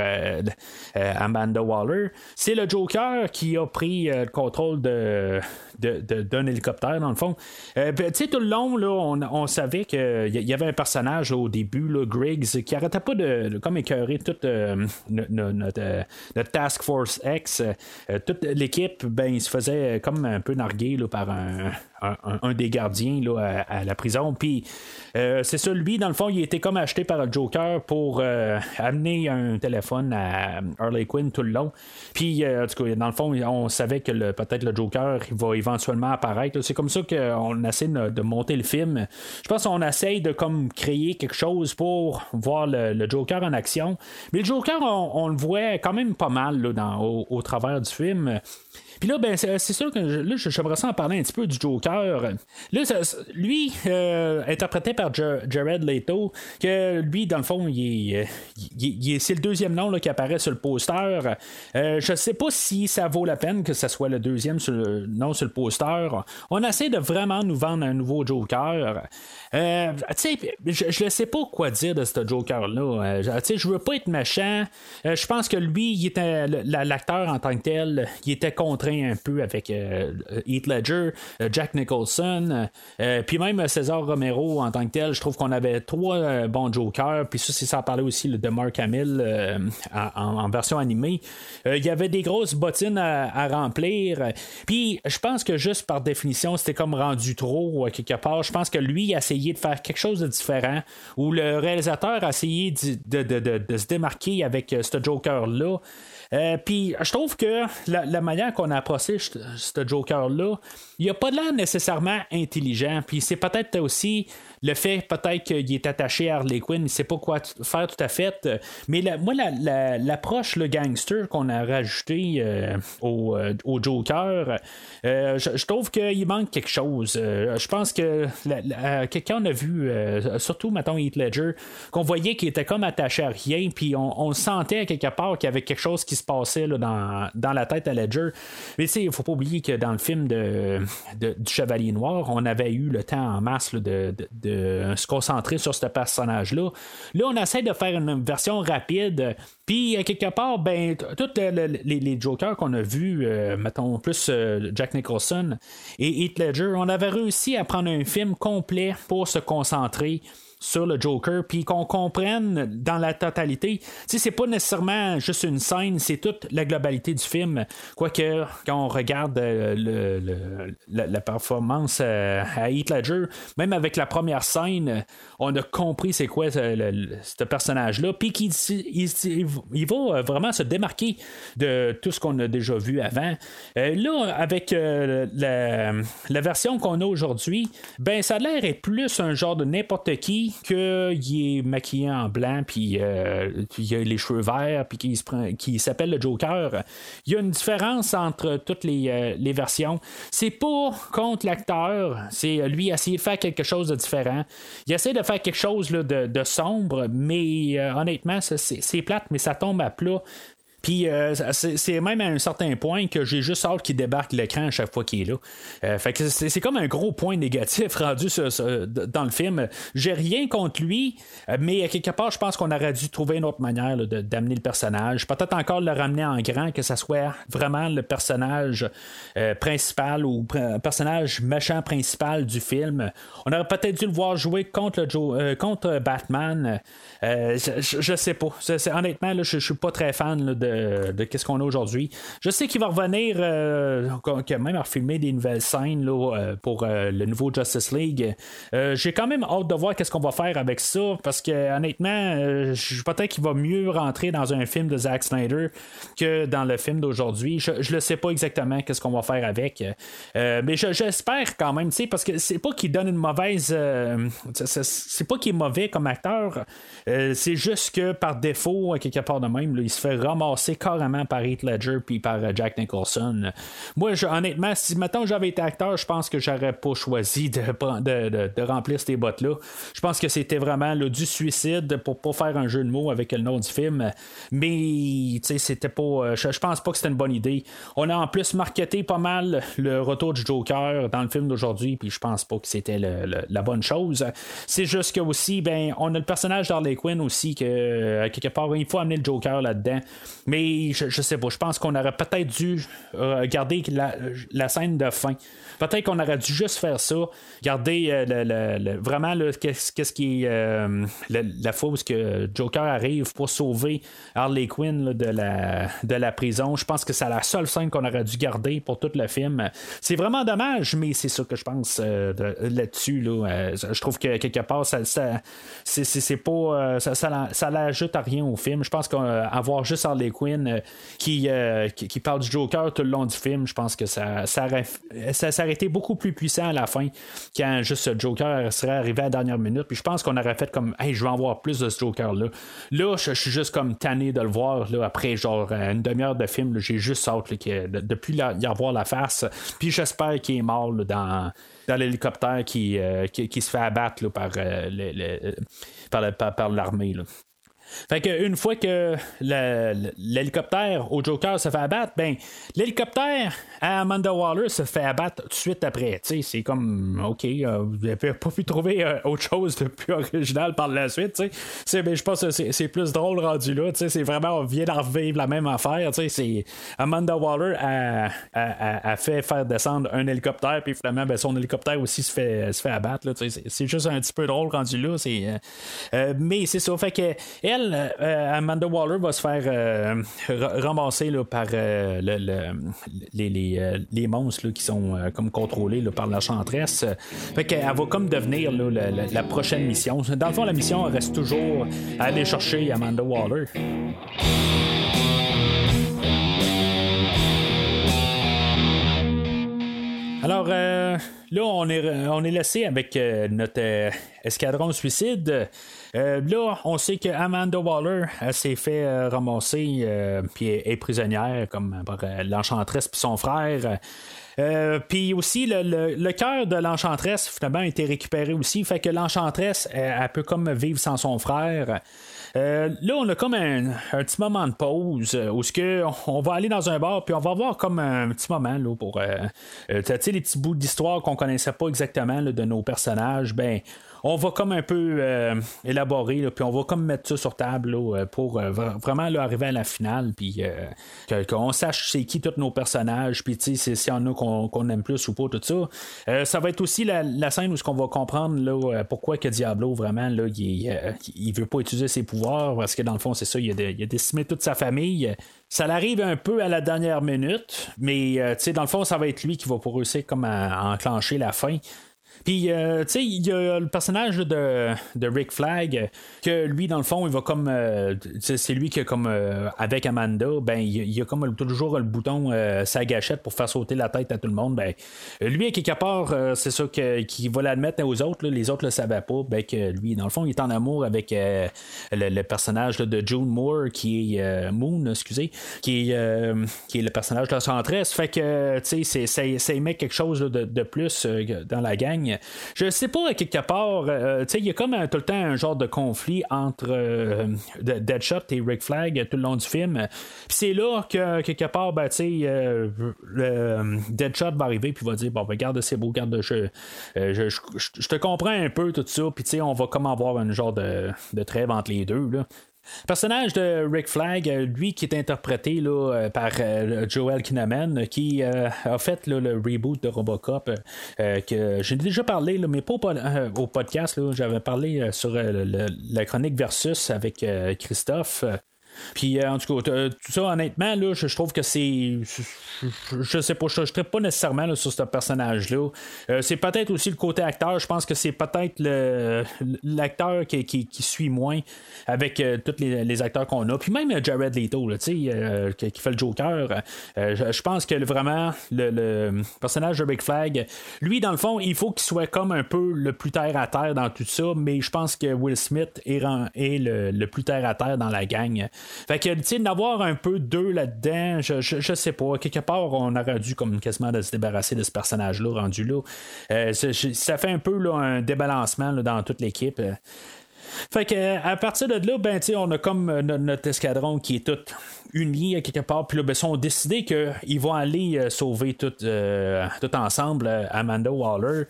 Amanda Waller. C'est le Joker qui a pris le contrôle de, d'un hélicoptère, dans le fond. Euh, tu sais, tout le long, là, on, savait qu'il y avait un personnage au début, là, Griggs, qui arrêtait pas de, comme toute euh, notre, euh, notre, Task Force X. toute l'équipe, ben, il se faisait comme un peu narguer là, par un, un, des gardiens là, à, la prison. Puis euh, c'est ça, lui, dans le fond, il était comme acheté par le Joker pour euh, amener un téléphone à Harley Quinn tout le long. Puis, euh, en tout cas, dans le fond, on savait que peut-être le Joker va éventuellement apparaître. C'est comme ça qu'on essaie de, monter le film. Je pense qu'on essaye de comme créer quelque chose pour voir le, Joker en action. Mais le Joker, on, le voit quand même pas mal là, dans, au, travers du film. Puis là, ben, c'est sûr que là, j'aimerais ça en parler un petit peu du Joker. Là, lui, euh, interprété par Jared Leto, que lui, dans le fond, il euh, c'est le deuxième nom là, qui apparaît sur le poster. Euh, je sais pas si ça vaut la peine que ce soit le deuxième sur le, nom sur le poster. On essaie de vraiment nous vendre un nouveau Joker. Euh, tu sais, je ne sais pas quoi dire de ce Joker-là. tu sais, je veux pas être méchant. je pense que lui, il était l'acteur en tant que tel, il était un peu avec euh, Heath Ledger, euh, Jack Nicholson, euh, puis même César Romero en tant que tel. Je trouve qu'on avait trois bons Jokers, puis ça, c'est ça parlait aussi de Mark Hamill en, version animée. Il y avait des grosses bottines à, remplir, puis je pense que juste par définition, c'était comme rendu trop quelque part. Je pense que lui a essayé de faire quelque chose de différent, où le réalisateur a essayé de se démarquer avec ce Joker-là. Euh, puis je trouve que la, manière qu'on a approché ce Joker-là, il n'a pas l'air nécessairement intelligent. Puis c'est peut-être aussi le fait peut-être qu'il est attaché à Harley Quinn, il ne sait pas quoi faire tout à fait. Mais moi, l'approche, le gangster qu'on a rajouté euh, euh, au, Joker, euh, je, trouve qu'il manque quelque chose. je pense que quelqu'un a vu, surtout, mettons, Heath Ledger, qu'on voyait qu'il était comme attaché à rien, puis on, sentait quelque part qu'il y avait quelque chose qui se passait dans, la tête à Ledger. Mais tu sais, il faut pas oublier que dans le film de, du Chevalier Noir, on avait eu le temps en masse de se concentrer sur ce personnage-là. Là, on essaie de faire une version rapide. Puis, quelque part, ben, tous les, Jokers qu'on a vus, euh, mettons plus euh, Jack Nicholson et Heath Ledger, on avait réussi à prendre un film complet pour se concentrer sur le Joker, puis qu'on comprenne dans la totalité. Tu c'est pas nécessairement juste une scène, c'est toute la globalité du film. Quoique, quand on regarde euh, le, la, performance euh, à Heath Ledger, même avec la première scène, on a compris c'est quoi ce personnage-là, puis qu'il il, va euh, vraiment se démarquer de tout ce qu'on a déjà vu avant. là, avec la, la version qu'on a aujourd'hui, ben ça a l'air plus un genre de n'importe qui qu'il est maquillé en blanc, puis euh, il a les cheveux verts, puis qu'il qui s'appelle le Joker. Il y a une différence entre toutes les, euh, versions. C'est pas contre l'acteur, c'est lui essayer de faire quelque chose de différent. Il essaie de faire quelque chose de, sombre, mais euh, honnêtement, c'est plate, mais ça tombe à plat. Puis euh, c'est même à un certain point que j'ai juste hâte qu'il débarque l'écran à chaque fois qu'il est là. Euh, fait que c'est comme un gros point négatif rendu dans le film. J'ai rien contre lui, euh, mais quelque part, je pense qu'on aurait dû trouver une autre manière d'amener le personnage. Peut-être encore le ramener en grand, que ça soit vraiment le personnage principal ou un personnage méchant principal du film. On aurait peut-être dû le voir jouer contre, le contre Batman. Je, je, sais pas. honnêtement, je, je suis pas très fan de de, de qu'est-ce qu'on a aujourd'hui. Je sais qu'il va revenir, euh, a même à refilmer des nouvelles scènes là, euh, pour euh, le nouveau Justice League. Euh, j'ai quand même hâte de voir qu'est-ce qu'on va faire avec ça, parce que honnêtement, euh, peut-être qu'il va mieux rentrer dans un film de Zack Snyder que dans le film d'aujourd'hui. Je, je le sais pas exactement qu'est-ce qu'on va faire avec, Euh, mais je- j'espère quand même, parce que c'est pas qu'il donne une mauvaise, euh, c'est- pas qu'il est mauvais comme acteur, euh, c'est juste que par défaut, quelque part de même, il se fait ramasser carrément par Heath Ledger puis par euh, Jack Nicholson. Moi, honnêtement, si maintenant j'avais été acteur, je pense que j'aurais pas choisi de, remplir ces bottes-là. Je pense que c'était vraiment là, du suicide pour pas faire un jeu de mots avec le nom du film. Mais, c'était pas. euh, Je, je pense pas que c'était une bonne idée. On a en plus marketé pas mal le retour du Joker dans le film d'aujourd'hui, puis je pense pas que c'était la bonne chose. C'est juste que aussi, ben, on a le personnage d'Harley Quinn aussi, que euh, quelque part, il faut amener le Joker là-dedans. Mais je, sais pas, je pense qu'on aurait peut-être dû euh, garder la scène de fin. Peut-être qu'on aurait dû juste faire ça, garder euh, le- le- vraiment qu'est-ce qui euh, la, la fois où que Joker arrive pour sauver Harley Quinn de, la, de la prison. Je pense que c'est la seule scène qu'on aurait dû garder pour tout le film. C'est vraiment dommage, mais c'est ça que je pense euh, de- là-dessus. Là. Euh, je trouve que quelque part, ça, ça, c'est, pas, ça, ça, ça l'ajoute à rien au film. Je pense qu'avoir juste Harley Quinn qui, qui, parle du Joker tout le long du film, je pense que ça, ça, ça, ça été beaucoup plus puissant à la fin quand juste Joker serait arrivé à la dernière minute. Puis je pense qu'on aurait fait comme, hey, je vais en voir plus de ce Joker-là. Là, je, suis juste comme tanné de le voir là, après genre euh, une demi-heure de film. J'ai juste hâte de, de plus la- y avoir la face. Puis j'espère qu'il est mort dans dans l'hélicoptère qui, euh, qui, qui se fait abattre par, euh, par- par l'armée. Fait que une fois que l'hélicoptère au Joker se fait abattre, ben l'hélicoptère à Amanda Waller se fait abattre tout de suite après. C'est comme OK, euh, vous n'avez pas pu trouver euh, autre chose de plus original par la suite. ben, je pense que c'est, plus drôle rendu là. C'est vraiment on vient d'en revivre la même affaire. C'est Amanda Waller a, a- fait faire descendre un hélicoptère, puis finalement ben, son hélicoptère aussi se fait, se fait abattre. c'est, juste un petit peu drôle rendu là. Euh, mais c'est ça. Fait que euh, Amanda Waller va se faire euh, ra- ramasser là, par euh, euh, les monstres qui sont comme contrôlés par la chanteresse. Fait qu'elle va comme devenir la, la- prochaine mission. Dans le fond, la mission reste toujours à aller chercher Amanda Waller. Alors là, on est, est laissé avec euh, notre euh, escadron suicide. Euh, là, on sait que Amanda Waller s'est fait euh, ramasser euh, puis est, prisonnière comme par euh, l'enchantresse puis son frère. Euh, puis aussi, le, le- le cœur de l'enchantresse, finalement, a été récupéré aussi. Fait que l'enchantresse, elle, elle peut comme vivre sans son frère. Euh, là, on a comme un, petit moment de pause euh, où ce que on va aller dans un bar puis on va avoir comme un petit moment là, pour euh, euh, les petits bouts d'histoire qu'on connaissait pas exactement de nos personnages. Ben on va comme un peu euh, élaborer, puis on va comme mettre ça sur table euh, pour euh, vra- vraiment là, arriver à la finale, puis qu'on sache c'est qui tous nos personnages, puis sais, s'il y en a qu'on aime plus ou pas, tout ça. Ça va être aussi la, scène où ce va comprendre là, pourquoi que Diablo, vraiment, là, il, il veut pas utiliser ses pouvoirs, parce que dans le fond, c'est ça, il a, décimé toute sa famille. Ça l'arrive un peu à la dernière minute, mais dans le fond, ça va être lui qui va pour réussir comme à enclencher la fin. Puis, euh, tu sais, il y a le personnage de, de Rick Flag, que lui, dans le fond, il va comme. euh, c'est lui qui, a comme. euh, avec Amanda, ben, il, il a comme toujours le bouton, euh, sa gâchette pour faire sauter la tête à tout le monde. Ben, lui, à quelque part, euh, c'est ça qu'il va l'admettre aux autres. les autres le savaient pas. Ben, que lui, dans le fond, il est en amour avec le, personnage de June Moore, qui est. Moon, excusez, qui est, qui est le personnage de la centresse. Fait que, tu sais, ça émet quelque chose de, de plus dans la gang. Je sais pas, quelque part, euh, il y a comme tout le temps un genre de conflit entre euh, de- Deadshot et Rick Flag tout le long du film. C'est là que, quelque part, ben, euh, Deadshot va arriver puis va dire, bon, ben, regarde, c'est beau, regarde, je, je, je- te comprends un peu tout ça, puis on va comme avoir un genre de, de trêve entre les deux, là. Personnage de Rick Flag, euh, lui qui est interprété là, euh, par euh, Joel Kinnaman, qui a fait le reboot de Robocop, que j'ai déjà parlé, là, mais pas au, au podcast. J'avais parlé sur le- la chronique Versus avec Christophe. Puis en tout cas, tout ça, honnêtement, là, je, trouve que c'est. Je, sais pas, je ne pas nécessairement sur ce personnage-là. c'est peut-être aussi le côté acteur. Je pense que c'est peut-être l'acteur qui, qui, suit moins avec tous les, acteurs qu'on a. Puis même Jared Leto, là, qui, fait le Joker, je, pense que vraiment le, personnage de Big Flag, lui, dans le fond, il faut qu'il soit comme un peu le plus terre à terre dans tout ça, mais je pense que Will Smith est, est le, plus terre à terre dans la gang. Fait que, tu sais, d'avoir un peu deux là-dedans, je, je, sais pas. Quelque part, on aurait dû comme quasiment de se débarrasser de ce personnage-là rendu là. Euh, ça fait un peu là, un débalancement dans toute l'équipe. Fait que à partir de là, ben, on a comme euh, notre, escadron qui est tout uni à quelque part. Puis là, ben, ils ont décidé qu'ils vont aller euh, sauver tout, tout ensemble Amanda Waller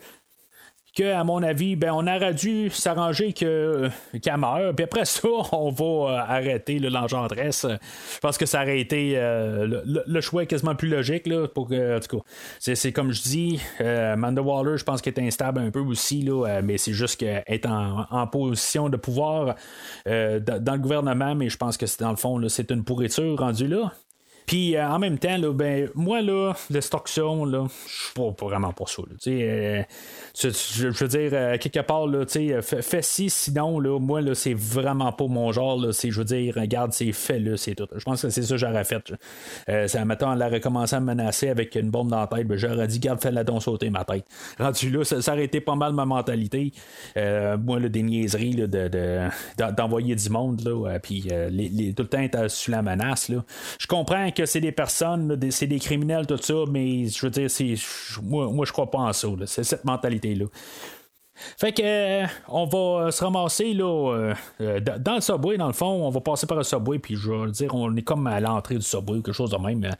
que, à mon avis, ben, on aurait dû s'arranger que, qu'elle meure. Puis après ça, on va euh, arrêter l'engendresse. Je pense que ça aurait été euh, le, choix quasiment plus logique. Là, pour c'est, comme je dis, euh, Waller, je pense qu'elle est instable un peu aussi, là, mais c'est juste qu'elle est en, en, position de pouvoir dans le gouvernement, mais je pense que dans le fond, c'est une pourriture rendue là. Puis euh, en même temps, là, ben, moi, là, l'extorsion, là, je suis pas, vraiment pas ça. Euh, je, veux dire, euh, quelque part, là, fais, ci, sinon, là, moi, là, c'est vraiment pas mon genre. Je veux dire, regarde, c'est fait, là, c'est tout. Je pense que c'est ça que j'aurais fait. ça, mettons, elle aurait commencé à me menacer avec une bombe dans la tête. Ben, j'aurais dit, garde, fais-la don sauter ma tête. Rendu là, ça, aurait été pas mal ma mentalité. moi, là, des niaiseries là, de, d'envoyer du monde, là, puis tout le temps être sous la menace. Je comprends que c'est des personnes, c'est des criminels, tout ça, mais je veux dire, moi, moi je crois pas en ça. C'est cette mentalité-là. Fait que euh, on va se ramasser là, euh, dans le subway, dans le fond, on va passer par le subway, puis je vais dire, on est comme à l'entrée du subway ou quelque chose de même. Euh,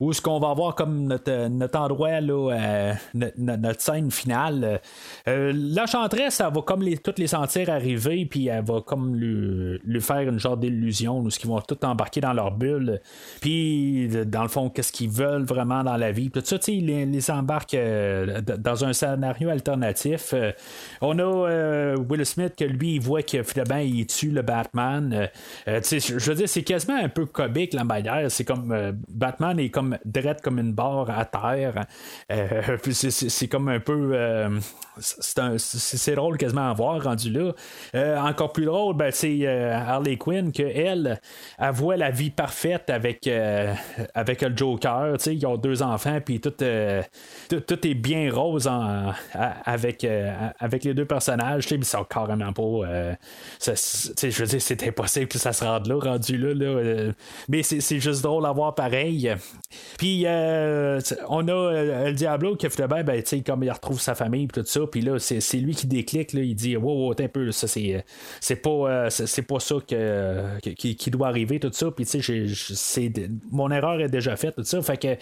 où est-ce qu'on va avoir comme notre, notre endroit, là, notre, scène finale. L'enchantresse, elle va comme les, toutes les sentir arriver, puis elle va comme lui, lui faire une genre d'illusion, où ce qu'ils vont tout embarquer dans leur bulle. Puis, dans le fond, qu'est-ce qu'ils veulent vraiment dans la vie. Puis tout ça, tu sais, les, les embarquent dans un scénario alternatif. On a euh, Will Smith que lui, il voit que finalement, il tue le Batman. Euh, euh, je veux dire, c'est quasiment un peu comique la manière. C'est comme Batman est comme drette comme une barre à terre. c'est comme un peu. c'est drôle quasiment à voir rendu là. encore plus drôle, ben, c'est Harley Quinn que elle, elle voit la vie parfaite avec, avec le Joker. Ils ont deux enfants, puis tout, tout, est bien rose en, avec, avec les deux personnages, ils sont carrément pas. Euh, je veux dire, c'est impossible que ça se rende là, rendu là. Euh, mais c'est juste drôle à voir pareil. Puis, euh, on a le Diablo qui, finalement, ben, comme il retrouve sa famille, tout ça, puis là, c'est lui qui déclique, là, il dit Wow, wow, un peu, ça, c'est pas, c'est pas ça que, qui, doit arriver, tout ça. Puis, tu sais, mon erreur est déjà faite, tout ça. Fait que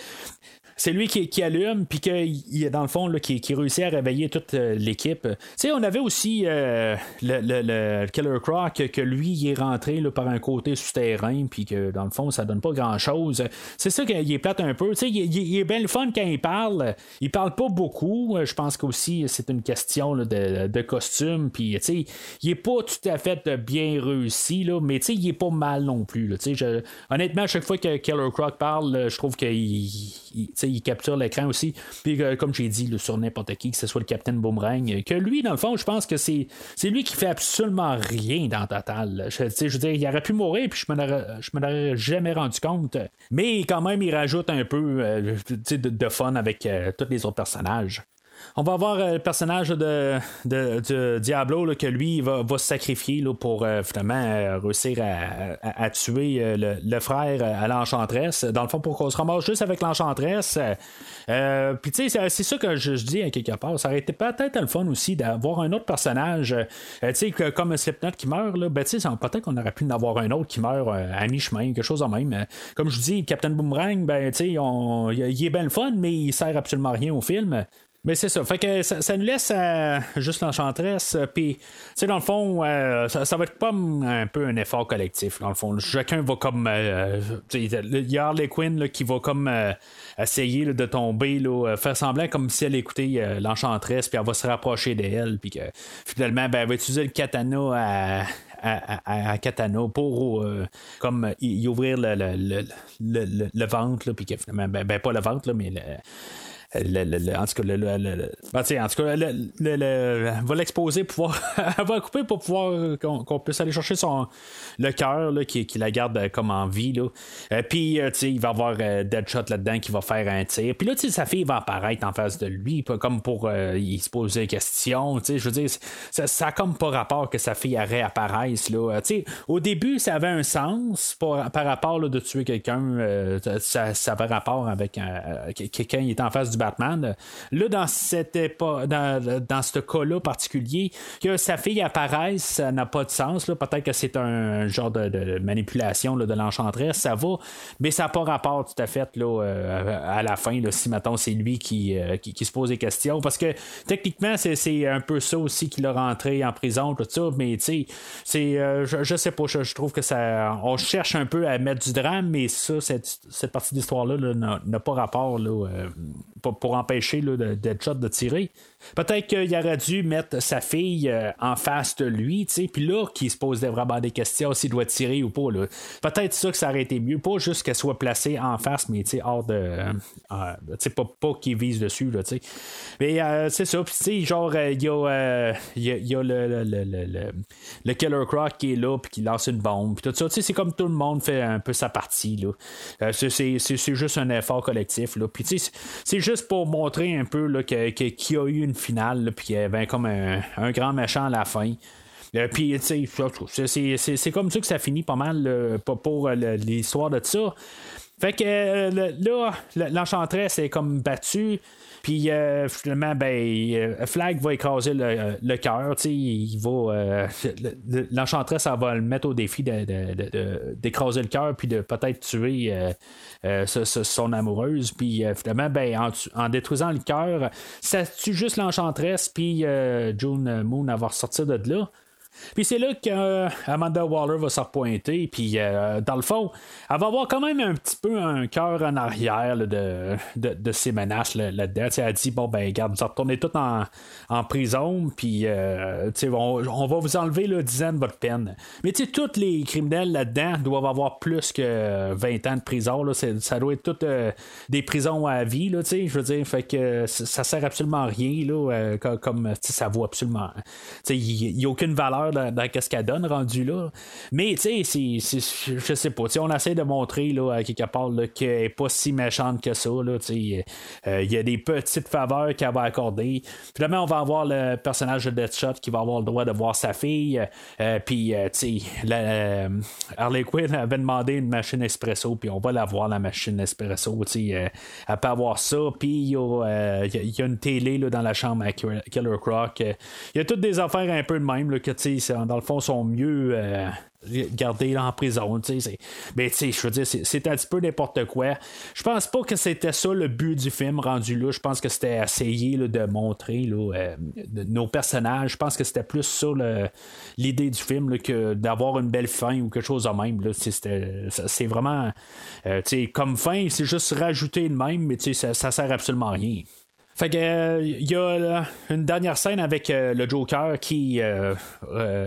c'est lui qui, allume, puis qu'il est dans le fond, là, qui, qui, réussit à réveiller toute euh, l'équipe. Tu on avait aussi euh, le, le, Croc, que lui, il est rentré par un côté souterrain, puis que dans le fond, ça donne pas grand-chose. C'est ça qu'il est plate un peu. Tu sais, il, est bien le fun quand il parle. Il parle pas beaucoup. Je pense qu'aussi, c'est une question de, de, costume, puis tu sais, il est pas tout à fait bien réussi, là, mais tu sais, il est pas mal non plus. Honnêtement, à chaque fois que Killer Croc parle, je trouve qu'il il capture l'écran aussi. Puis, euh, comme j'ai dit, sur n'importe qui, que ce soit le Captain Boomerang, que lui, dans le fond, je pense que c'est, c'est lui qui fait absolument rien dans Total. Je, je veux dire, il aurait pu mourir, puis je me je m'en jamais rendu compte. Mais quand même, il rajoute un peu euh, de, fun avec euh, tous les autres personnages. On va voir euh, le personnage de, Diablo que lui va, se sacrifier pour euh, finalement euh, réussir à, tuer le, frère à l'enchantresse. Dans le fond, pour qu'on se ramasse juste avec l'enchantresse. Puis tu sais, c'est ça que je, dis à quelque part. Ça aurait été peut-être le fun aussi d'avoir un autre personnage. tu sais, comme Slipknot qui meurt, là, ben, peut-être qu'on aurait pu en avoir un autre qui meurt à mi-chemin, quelque chose de même. Comme je vous dis, Captain Boomerang, ben, tu sais, il est bien le fun, mais il sert absolument rien au film. Mais c'est ça. Fait que ça, nous laisse euh, juste l'enchantresse. Euh, puis, tu sais, dans le fond, euh, ça, va être pas un peu un effort collectif. Dans le fond, chacun va comme. Il y a Harley Quinn qui va comme essayer de tomber, faire semblant comme si elle écoutait l'enchantresse, puis elle va se rapprocher d'elle, puis que finalement, ben, elle va utiliser le katana à, à, Katana pour comme y, ouvrir le, le, le, le ventre, puis finalement, ben, ben, pas le ventre, là, mais en tout cas, le, le, ben, en tout cas, le, va l'exposer pour pouvoir. va couper pour pouvoir qu'on, puisse aller chercher son le cœur qui, qui, la garde comme en vie. Là. Euh, puis, euh, il va avoir euh, Deadshot là-dedans qui va faire un tir. Puis là, sa fille va apparaître en face de lui, comme pour il se poser des questions. Je veux dire, ça, ça a comme pas rapport que sa fille réapparaisse. Là. au début, ça avait un sens par, par rapport de tuer quelqu'un. ça, ça avait rapport avec quelqu'un qui était en face du Batman. Là, dans cette dans, dans ce cas-là particulier, que sa fille apparaisse, ça n'a pas de sens. Peut-être que c'est un, genre de, manipulation de l'enchantresse, ça va, mais ça n'a pas rapport tout à fait là, euh, à la fin, là, si maintenant c'est lui euh, qui, qui, se pose des questions. Parce que techniquement, c'est un peu ça aussi qu'il a rentré en prison, tout ça, mais tu sais, c'est euh, je, sais pas, je, trouve que ça. On cherche un peu à mettre du drame, mais ça, cette, cette partie d'histoire-là n'a pas rapport là, pour empêcher là, Deadshot de tirer. Peut-être qu'il aurait dû mettre sa fille euh, en face de lui, puis là, qu'il se posait vraiment des questions s'il doit tirer ou pas. Peut-être ça que ça aurait été mieux, pas juste qu'elle soit placée en face, mais hors de. Euh, euh, pas, pas qu'il vise dessus. Là, mais c'est ça, puis genre, il y a, y a, le, le, le, le, Killer Croc qui est là, puis qui lance une bombe, puis tout ça. C'est comme tout le monde fait un peu sa partie. Là. c'est, juste un effort collectif. Là. Puis c'est juste pour montrer un peu qu'il y a eu une finale, puis il y avait comme un, grand méchant à la fin. Euh, puis, tu sais, c'est comme ça que ça finit pas mal pour l'histoire de ça. Fait que euh, là, l'enchantresse est comme battue. Puis euh, finalement, ben, euh, Flag va écraser le, cœur. Il va. L'enchantresse, va le mettre au défi d'écraser le cœur, puis de peut-être tuer son amoureuse. Puis finalement, ben, en, détruisant le cœur, ça tue juste l'enchantresse, puis June Moon va ressortir de là. Puis c'est là qu'Amanda euh, Waller va se repointer. Puis euh, dans le fond, elle va avoir quand même un petit peu un cœur en arrière de, de, ses menaces là-dedans. elle dit Bon, ben, garde, vous retournez tout en, en prison. Puis euh, on, on, va vous enlever le 10 ans de votre peine. Mais tous les criminels là-dedans doivent avoir plus que 20 ans de prison. Là. Ça doit être toutes des prisons à vie. Là, je veux dire, fait que ça sert absolument à rien. Là, comme ça vaut absolument. Il n'y a aucune valeur dans, ce qu'elle donne rendu là. Mais tu sais, je sais pas. On essaie de montrer là, à quelque part qu'elle n'est pas si méchante que ça. Il euh, y a des petites faveurs qu'elle va accorder. Finalement, on va avoir le personnage de Deathshot qui va avoir le droit de voir sa fille. Euh, puis, euh, tu sais, Harley Quinn avait demandé une machine espresso, puis on va la voir, la machine espresso. elle peut avoir ça. Puis, il y, a une télé là, dans la chambre à Killer Croc. Il y a toutes des affaires un peu de même là, que, tu dans le fond, sont mieux euh, gardés en prison. Mais je veux dire, c'est un petit peu n'importe quoi. Je pense pas que c'était ça le but du film rendu là. Je pense que c'était essayer de montrer là, euh, nos personnages. Je pense que c'était plus ça l'idée du film que d'avoir une belle fin ou quelque chose de même. C'est vraiment euh, comme fin, c'est juste rajouter de même, mais ça, ça sert absolument à rien. Fait que il euh, y a une dernière scène avec euh, le Joker qui, euh,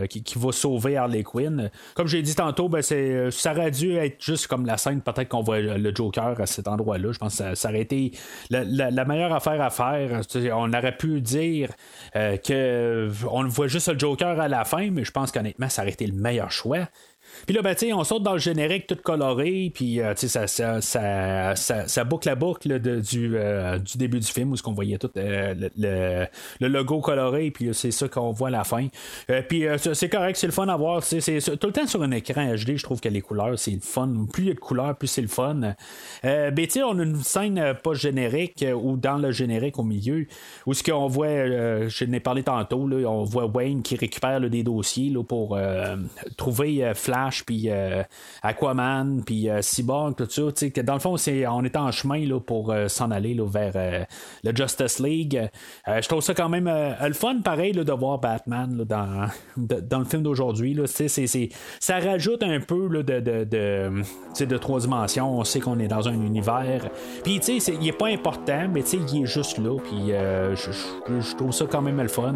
qui, va sauver Harley Quinn. Comme j'ai dit tantôt, ben c'est ça aurait dû être juste comme la scène peut-être qu'on voit le Joker à cet endroit-là. Je pense que ça, aurait été la, meilleure affaire à faire. On aurait pu dire que on voit juste le Joker à la fin, mais je pense qu'honnêtement, ça aurait été le meilleur choix. Puis là, ben, on saute dans le générique tout coloré, puis euh, ça, ça, ça, ça, boucle la boucle du, euh, du début du film où ce qu'on voyait tout euh, le, le, logo coloré, puis c'est ça qu'on voit à la fin. puis c'est correct, c'est le fun à voir. C'est, tout le temps sur un écran HD, je trouve que les couleurs, c'est le fun. Plus il y a de couleurs, plus c'est le fun. ben, tu on a une scène pas générique ou dans le générique au milieu, où ce qu'on voit, je n'ai parlé tantôt, là, on voit Wayne qui récupère des dossiers pour trouver Flash puis euh, Aquaman, puis euh, Cyborg, tout ça. Dans le fond, c'est, on est en chemin là, pour euh, s'en aller là, vers le Justice League. je trouve ça quand même le fun, pareil, là, de voir Batman dans, dans le film d'aujourd'hui. Là, c'est, ça rajoute un peu là, de, de, trois dimensions. On sait qu'on est dans un univers. Puis, tu sais, il est pas important, mais tu sais, il est juste là. Puis, je trouve ça quand même le fun.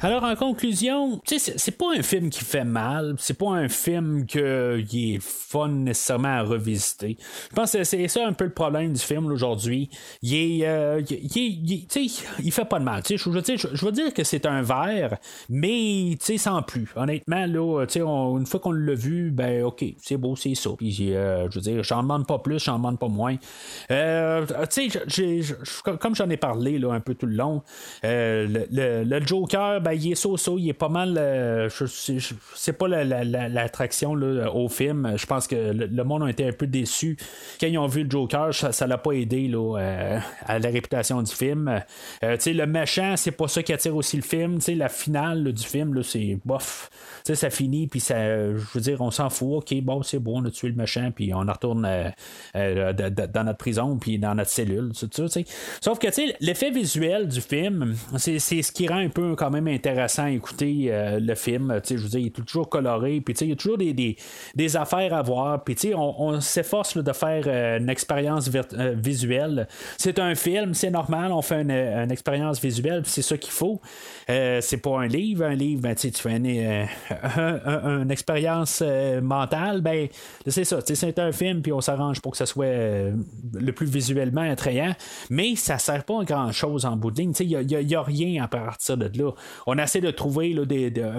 Alors, en conclusion, c'est pas un film qui fait mal, c'est pas un film qui est fun nécessairement à revisiter. Je pense que c'est ça un peu le problème du film aujourd'hui. Il est, euh, il, fait pas de mal. Je, veux dire que c'est un verre, mais sans plus. Honnêtement, là, une fois qu'on l'a vu, ben ok, c'est beau, c'est ça. Puis, euh, je veux dire, j'en demande pas plus, j'en demande pas moins. Euh, comme j'en ai parlé un peu tout le long, le, le, Joker, ben, il est so-so, il est pas mal. c'est pas l'attraction au film. Je pense que le, monde a été un peu déçu quand ils ont vu le Joker. Ça l'a pas aidé là, euh, à la réputation du film. Euh, le méchant, c'est pas ça qui attire aussi le film. la finale du film, c'est bof. ça finit, puis ça, je veux dire, on s'en fout. Ok, bon, c'est bon, on a tué le méchant, puis on retourne euh, dans notre prison, puis dans notre cellule. Sauf que l'effet visuel du film, c'est ce qui rend un peu quand même intéressant à écouter le film. Je veux dire, il est toujours coloré, puis il y a toujours des, des, affaires à voir. Puis on, on s'efforce de faire euh, une expérience euh, visuelle. C'est un film, c'est normal, on fait une, expérience visuelle, c'est ça qu'il faut. Euh, c'est pas un livre, un livre, ben, tu fais une, expérience mentale, ben c'est ça, c'est un film, puis on s'arrange pour que ça soit le plus visuellement attrayant, mais ça sert pas à grand chose en bout de ligne. Il n'y a, rien à partir de là. On essaie de trouver là,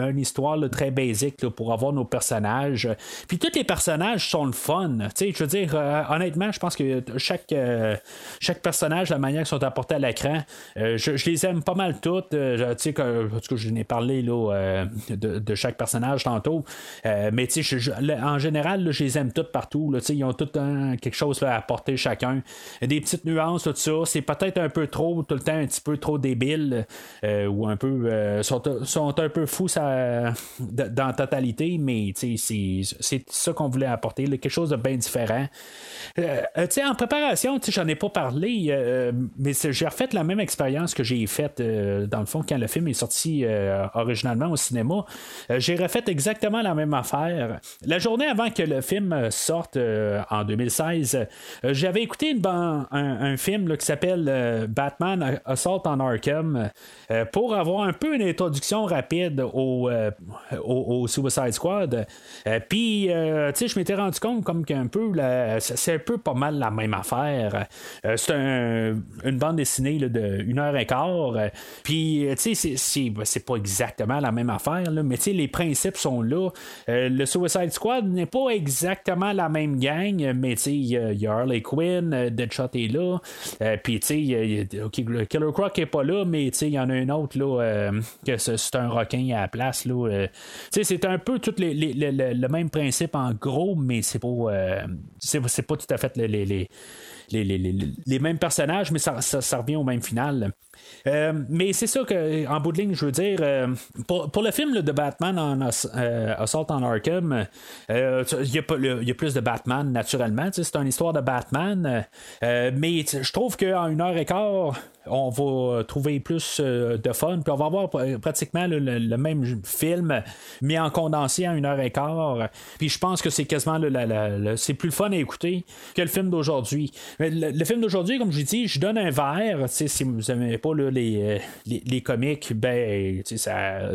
une histoire très basique pour avoir nos personnages. Puis tous les personnages sont le fun. je veux dire, euh, honnêtement, je pense que chaque, euh, chaque personnage, la manière qu'ils sont apportés à l'écran, euh, je, les aime pas mal toutes. tu sais, en tout cas, je n'ai parlé là, de, chaque personnage tantôt. mais tu sais, en général, je les aime toutes partout. Ils ont tout quelque chose à apporter chacun. Des petites nuances, tout ça. C'est peut-être un peu trop, tout le temps, un petit peu trop débile. ou un peu. Sont, sont un peu fous ça, dans la totalité, mais c'est ça qu'on voulait apporter, quelque chose de bien différent. Euh, euh, en préparation, j'en ai pas parlé, euh, mais j'ai refait la même expérience que j'ai faite, dans le fond, quand le film est sorti originalement au cinéma. j'ai refait exactement la même affaire. La journée avant que le film sorte en 2016, j'avais écouté un, film qui s'appelle Batman Assault on Arkham pour avoir un peu une introduction rapide au, au, Suicide Squad. Puis, je m'étais rendu compte comme qu'un peu, c'est un peu pas mal la même affaire. Euh, c'est une bande dessinée de une heure et quart. Euh, puis, tu sais, ben, c'est pas exactement la même affaire, là, mais tu sais, les principes sont là. Euh, le Suicide Squad n'est pas exactement la même gang, mais tu sais, il y, a Harley Quinn, Deadshot est là. puis, tu sais, Killer Croc est pas là, mais tu sais, il y en a un autre, là, que c'est un requin à la place, là. sais, c'est un peu tout les, le même principe en gros, mais c'est pas, c'est pas tout à fait les, les, les, mêmes personnages, mais ça, ça, revient au même final. Euh, mais c'est ça que, en bout de ligne, je veux dire, euh, pour, le film de Batman en euh, Assault on Arkham, il y, a plus de Batman naturellement. C'est une histoire de Batman. mais je trouve qu'en une heure et quart, on va trouver plus de fun. Puis on va avoir pratiquement le, même film, mais en condensé en une heure et quart. Puis je pense que c'est quasiment le, c'est plus fun à écouter que le film d'aujourd'hui. Le, film d'aujourd'hui, comme je dis, je donne un verre. Si vous n'aimez pas les, euh, les, comics, ben, ça,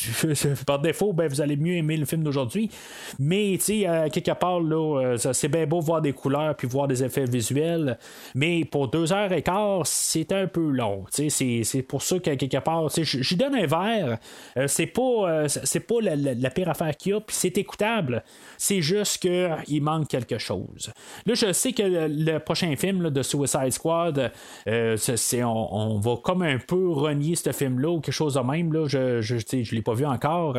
par défaut, ben, vous allez mieux aimer le film d'aujourd'hui. Mais, tu sais, quelque part, là, euh, c'est bien beau voir des couleurs puis voir des effets visuels. Mais pour deux heures et quart, c'est un peu long. C'est pour ça que quelque part, j'y donne un verre. Euh, c'est pas, c'est pas la, pire affaire qu'il y a, puis c'est écoutable. C'est juste qu'il manque quelque chose. Là, je sais que le, prochain film de Suicide Squad, c'est, on, on va comme un peu renier ce film-là ou quelque chose de même. Là. Je je, je l'ai pas vu encore.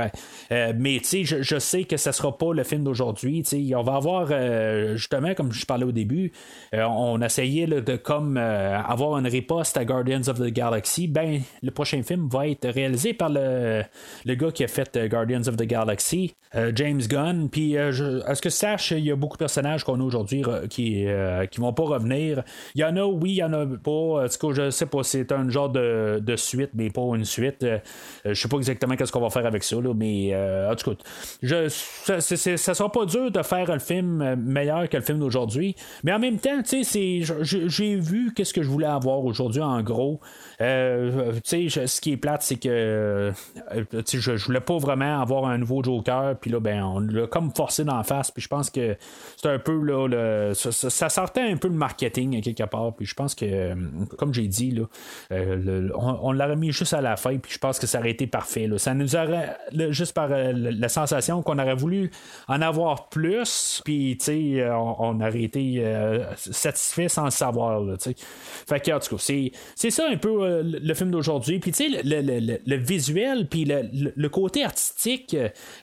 Euh, mais je, je sais que ce sera pas le film d'aujourd'hui. On va avoir, euh, justement, comme je parlais au début, euh, on essayait de comme avoir une riposte à Guardians of the Galaxy. Ben, le prochain film va être réalisé par le, le gars qui a fait Guardians of the Galaxy, James Gunn. Puis, à ce que je sache, il y a beaucoup de personnages qu'on a aujourd'hui qui, qui vont pas revenir. Il y en a, oui, il y en a pas. En tout cas, je sais pas, c'est un genre de, de suite, mais pas une suite. je sais pas exactement qu'est-ce qu'on va faire avec ça, là, mais en tout cas, je, ça, c'est, sera pas dur de faire un film meilleur que le film d'aujourd'hui. Mais en même temps, tu sais, j'ai vu qu'est-ce que je voulais avoir aujourd'hui en gros. Euh, tu sais, ce qui est plate, c'est que euh, je, je voulais pas vraiment avoir un nouveau Joker, puis là, ben, on l'a comme forcé d'en face, puis je pense que c'est un peu là, le, ça, sortait un peu le marketing quelque part, puis je pense que, comme j'ai dit, là, euh, on, l'aurait mis juste à la fin, puis je pense que ça aurait été parfait. Là. Ça nous aurait, juste par la sensation qu'on aurait voulu en avoir plus, puis tu sais, on, aurait été satisfait sans le savoir. Là, fait que, en tout cas, c'est ça un peu le film d'aujourd'hui. Puis, le, visuel, puis le, côté artistique,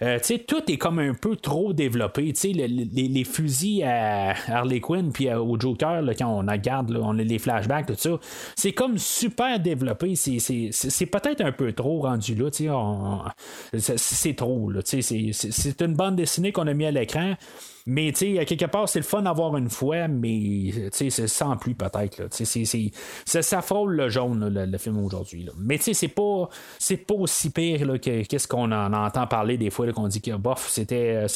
euh, tout est comme un peu trop développé. Sais, les, fusils à Harley Quinn, puis au Joker, quand on regarde, on les flashbacks, tout ça, c'est comme super développé. C'est peut-être un peu trop rendu là. C'est trop, c'est une bande dessinée qu'on a mis à l'écran. Mais, sais, quelque part, c'est le fun d'avoir une fois, mais, c'est sans plus, peut-être. Ça frôle le jaune, le, film aujourd'hui. Mais, c'est pas, pas aussi pire que qu'est-ce qu'on en entend parler des fois, qu'on dit que, bof, c'était,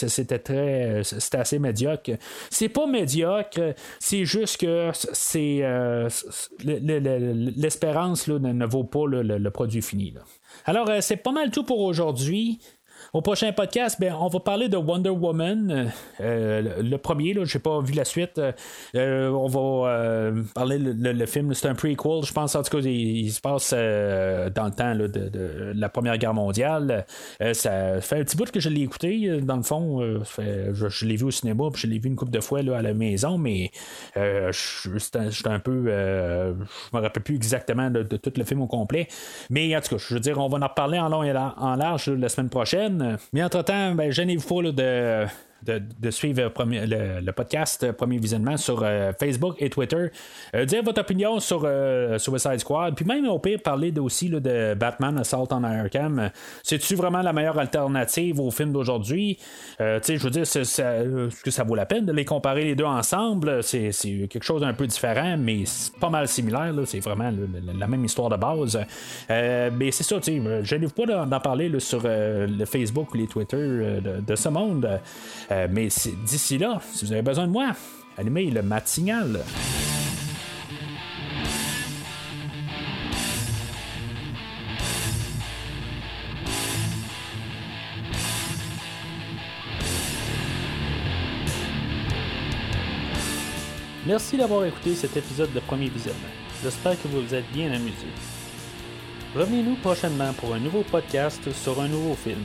très, c'était assez médiocre. C'est pas médiocre, c'est juste que c'est, euh, l'espérance ne, vaut pas le, produit fini. Alors, euh, c'est pas mal tout pour aujourd'hui. Au prochain podcast, ben, on va parler de Wonder Woman. Euh, le, premier, je n'ai pas vu la suite. Euh, on va euh, parler le, film, c'est un prequel. Je pense en tout cas il, se passe dans le temps de, la Première Guerre mondiale. ça fait un petit bout que je l'ai écouté. Dans le fond, je, l'ai vu au cinéma, puis je l'ai vu une couple de fois là, à la maison, mais j'étais un peu. je me rappelle plus exactement de, tout le film au complet. Mais en tout cas, je veux dire, on va en reparler en long et en large la semaine prochaine. Mais entre-temps, ben, gênez-vous pas de de, suivre le, podcast euh, Premier Visionnement sur euh, Facebook et Twitter. Euh, dire votre opinion sur Suicide Squad, puis même au pire, parler aussi de Batman Assault on Arkham. C'est-tu vraiment la meilleure alternative au film d'aujourd'hui? je veux dire, est-ce que ça vaut la peine de les comparer les deux ensemble? C'est quelque chose d'un peu différent, mais pas mal similaire. C'est vraiment la même histoire de base. mais c'est ça, je n'ai pas d'en parler sur le Facebook ou les Twitter de, ce monde. Euh, mais d'ici là, si vous avez besoin de moi, allumez le matinal. Merci d'avoir écouté cet épisode de Premier Visionnement. J'espère que vous vous êtes bien amusé. Revenez-nous prochainement pour un nouveau podcast sur un nouveau film.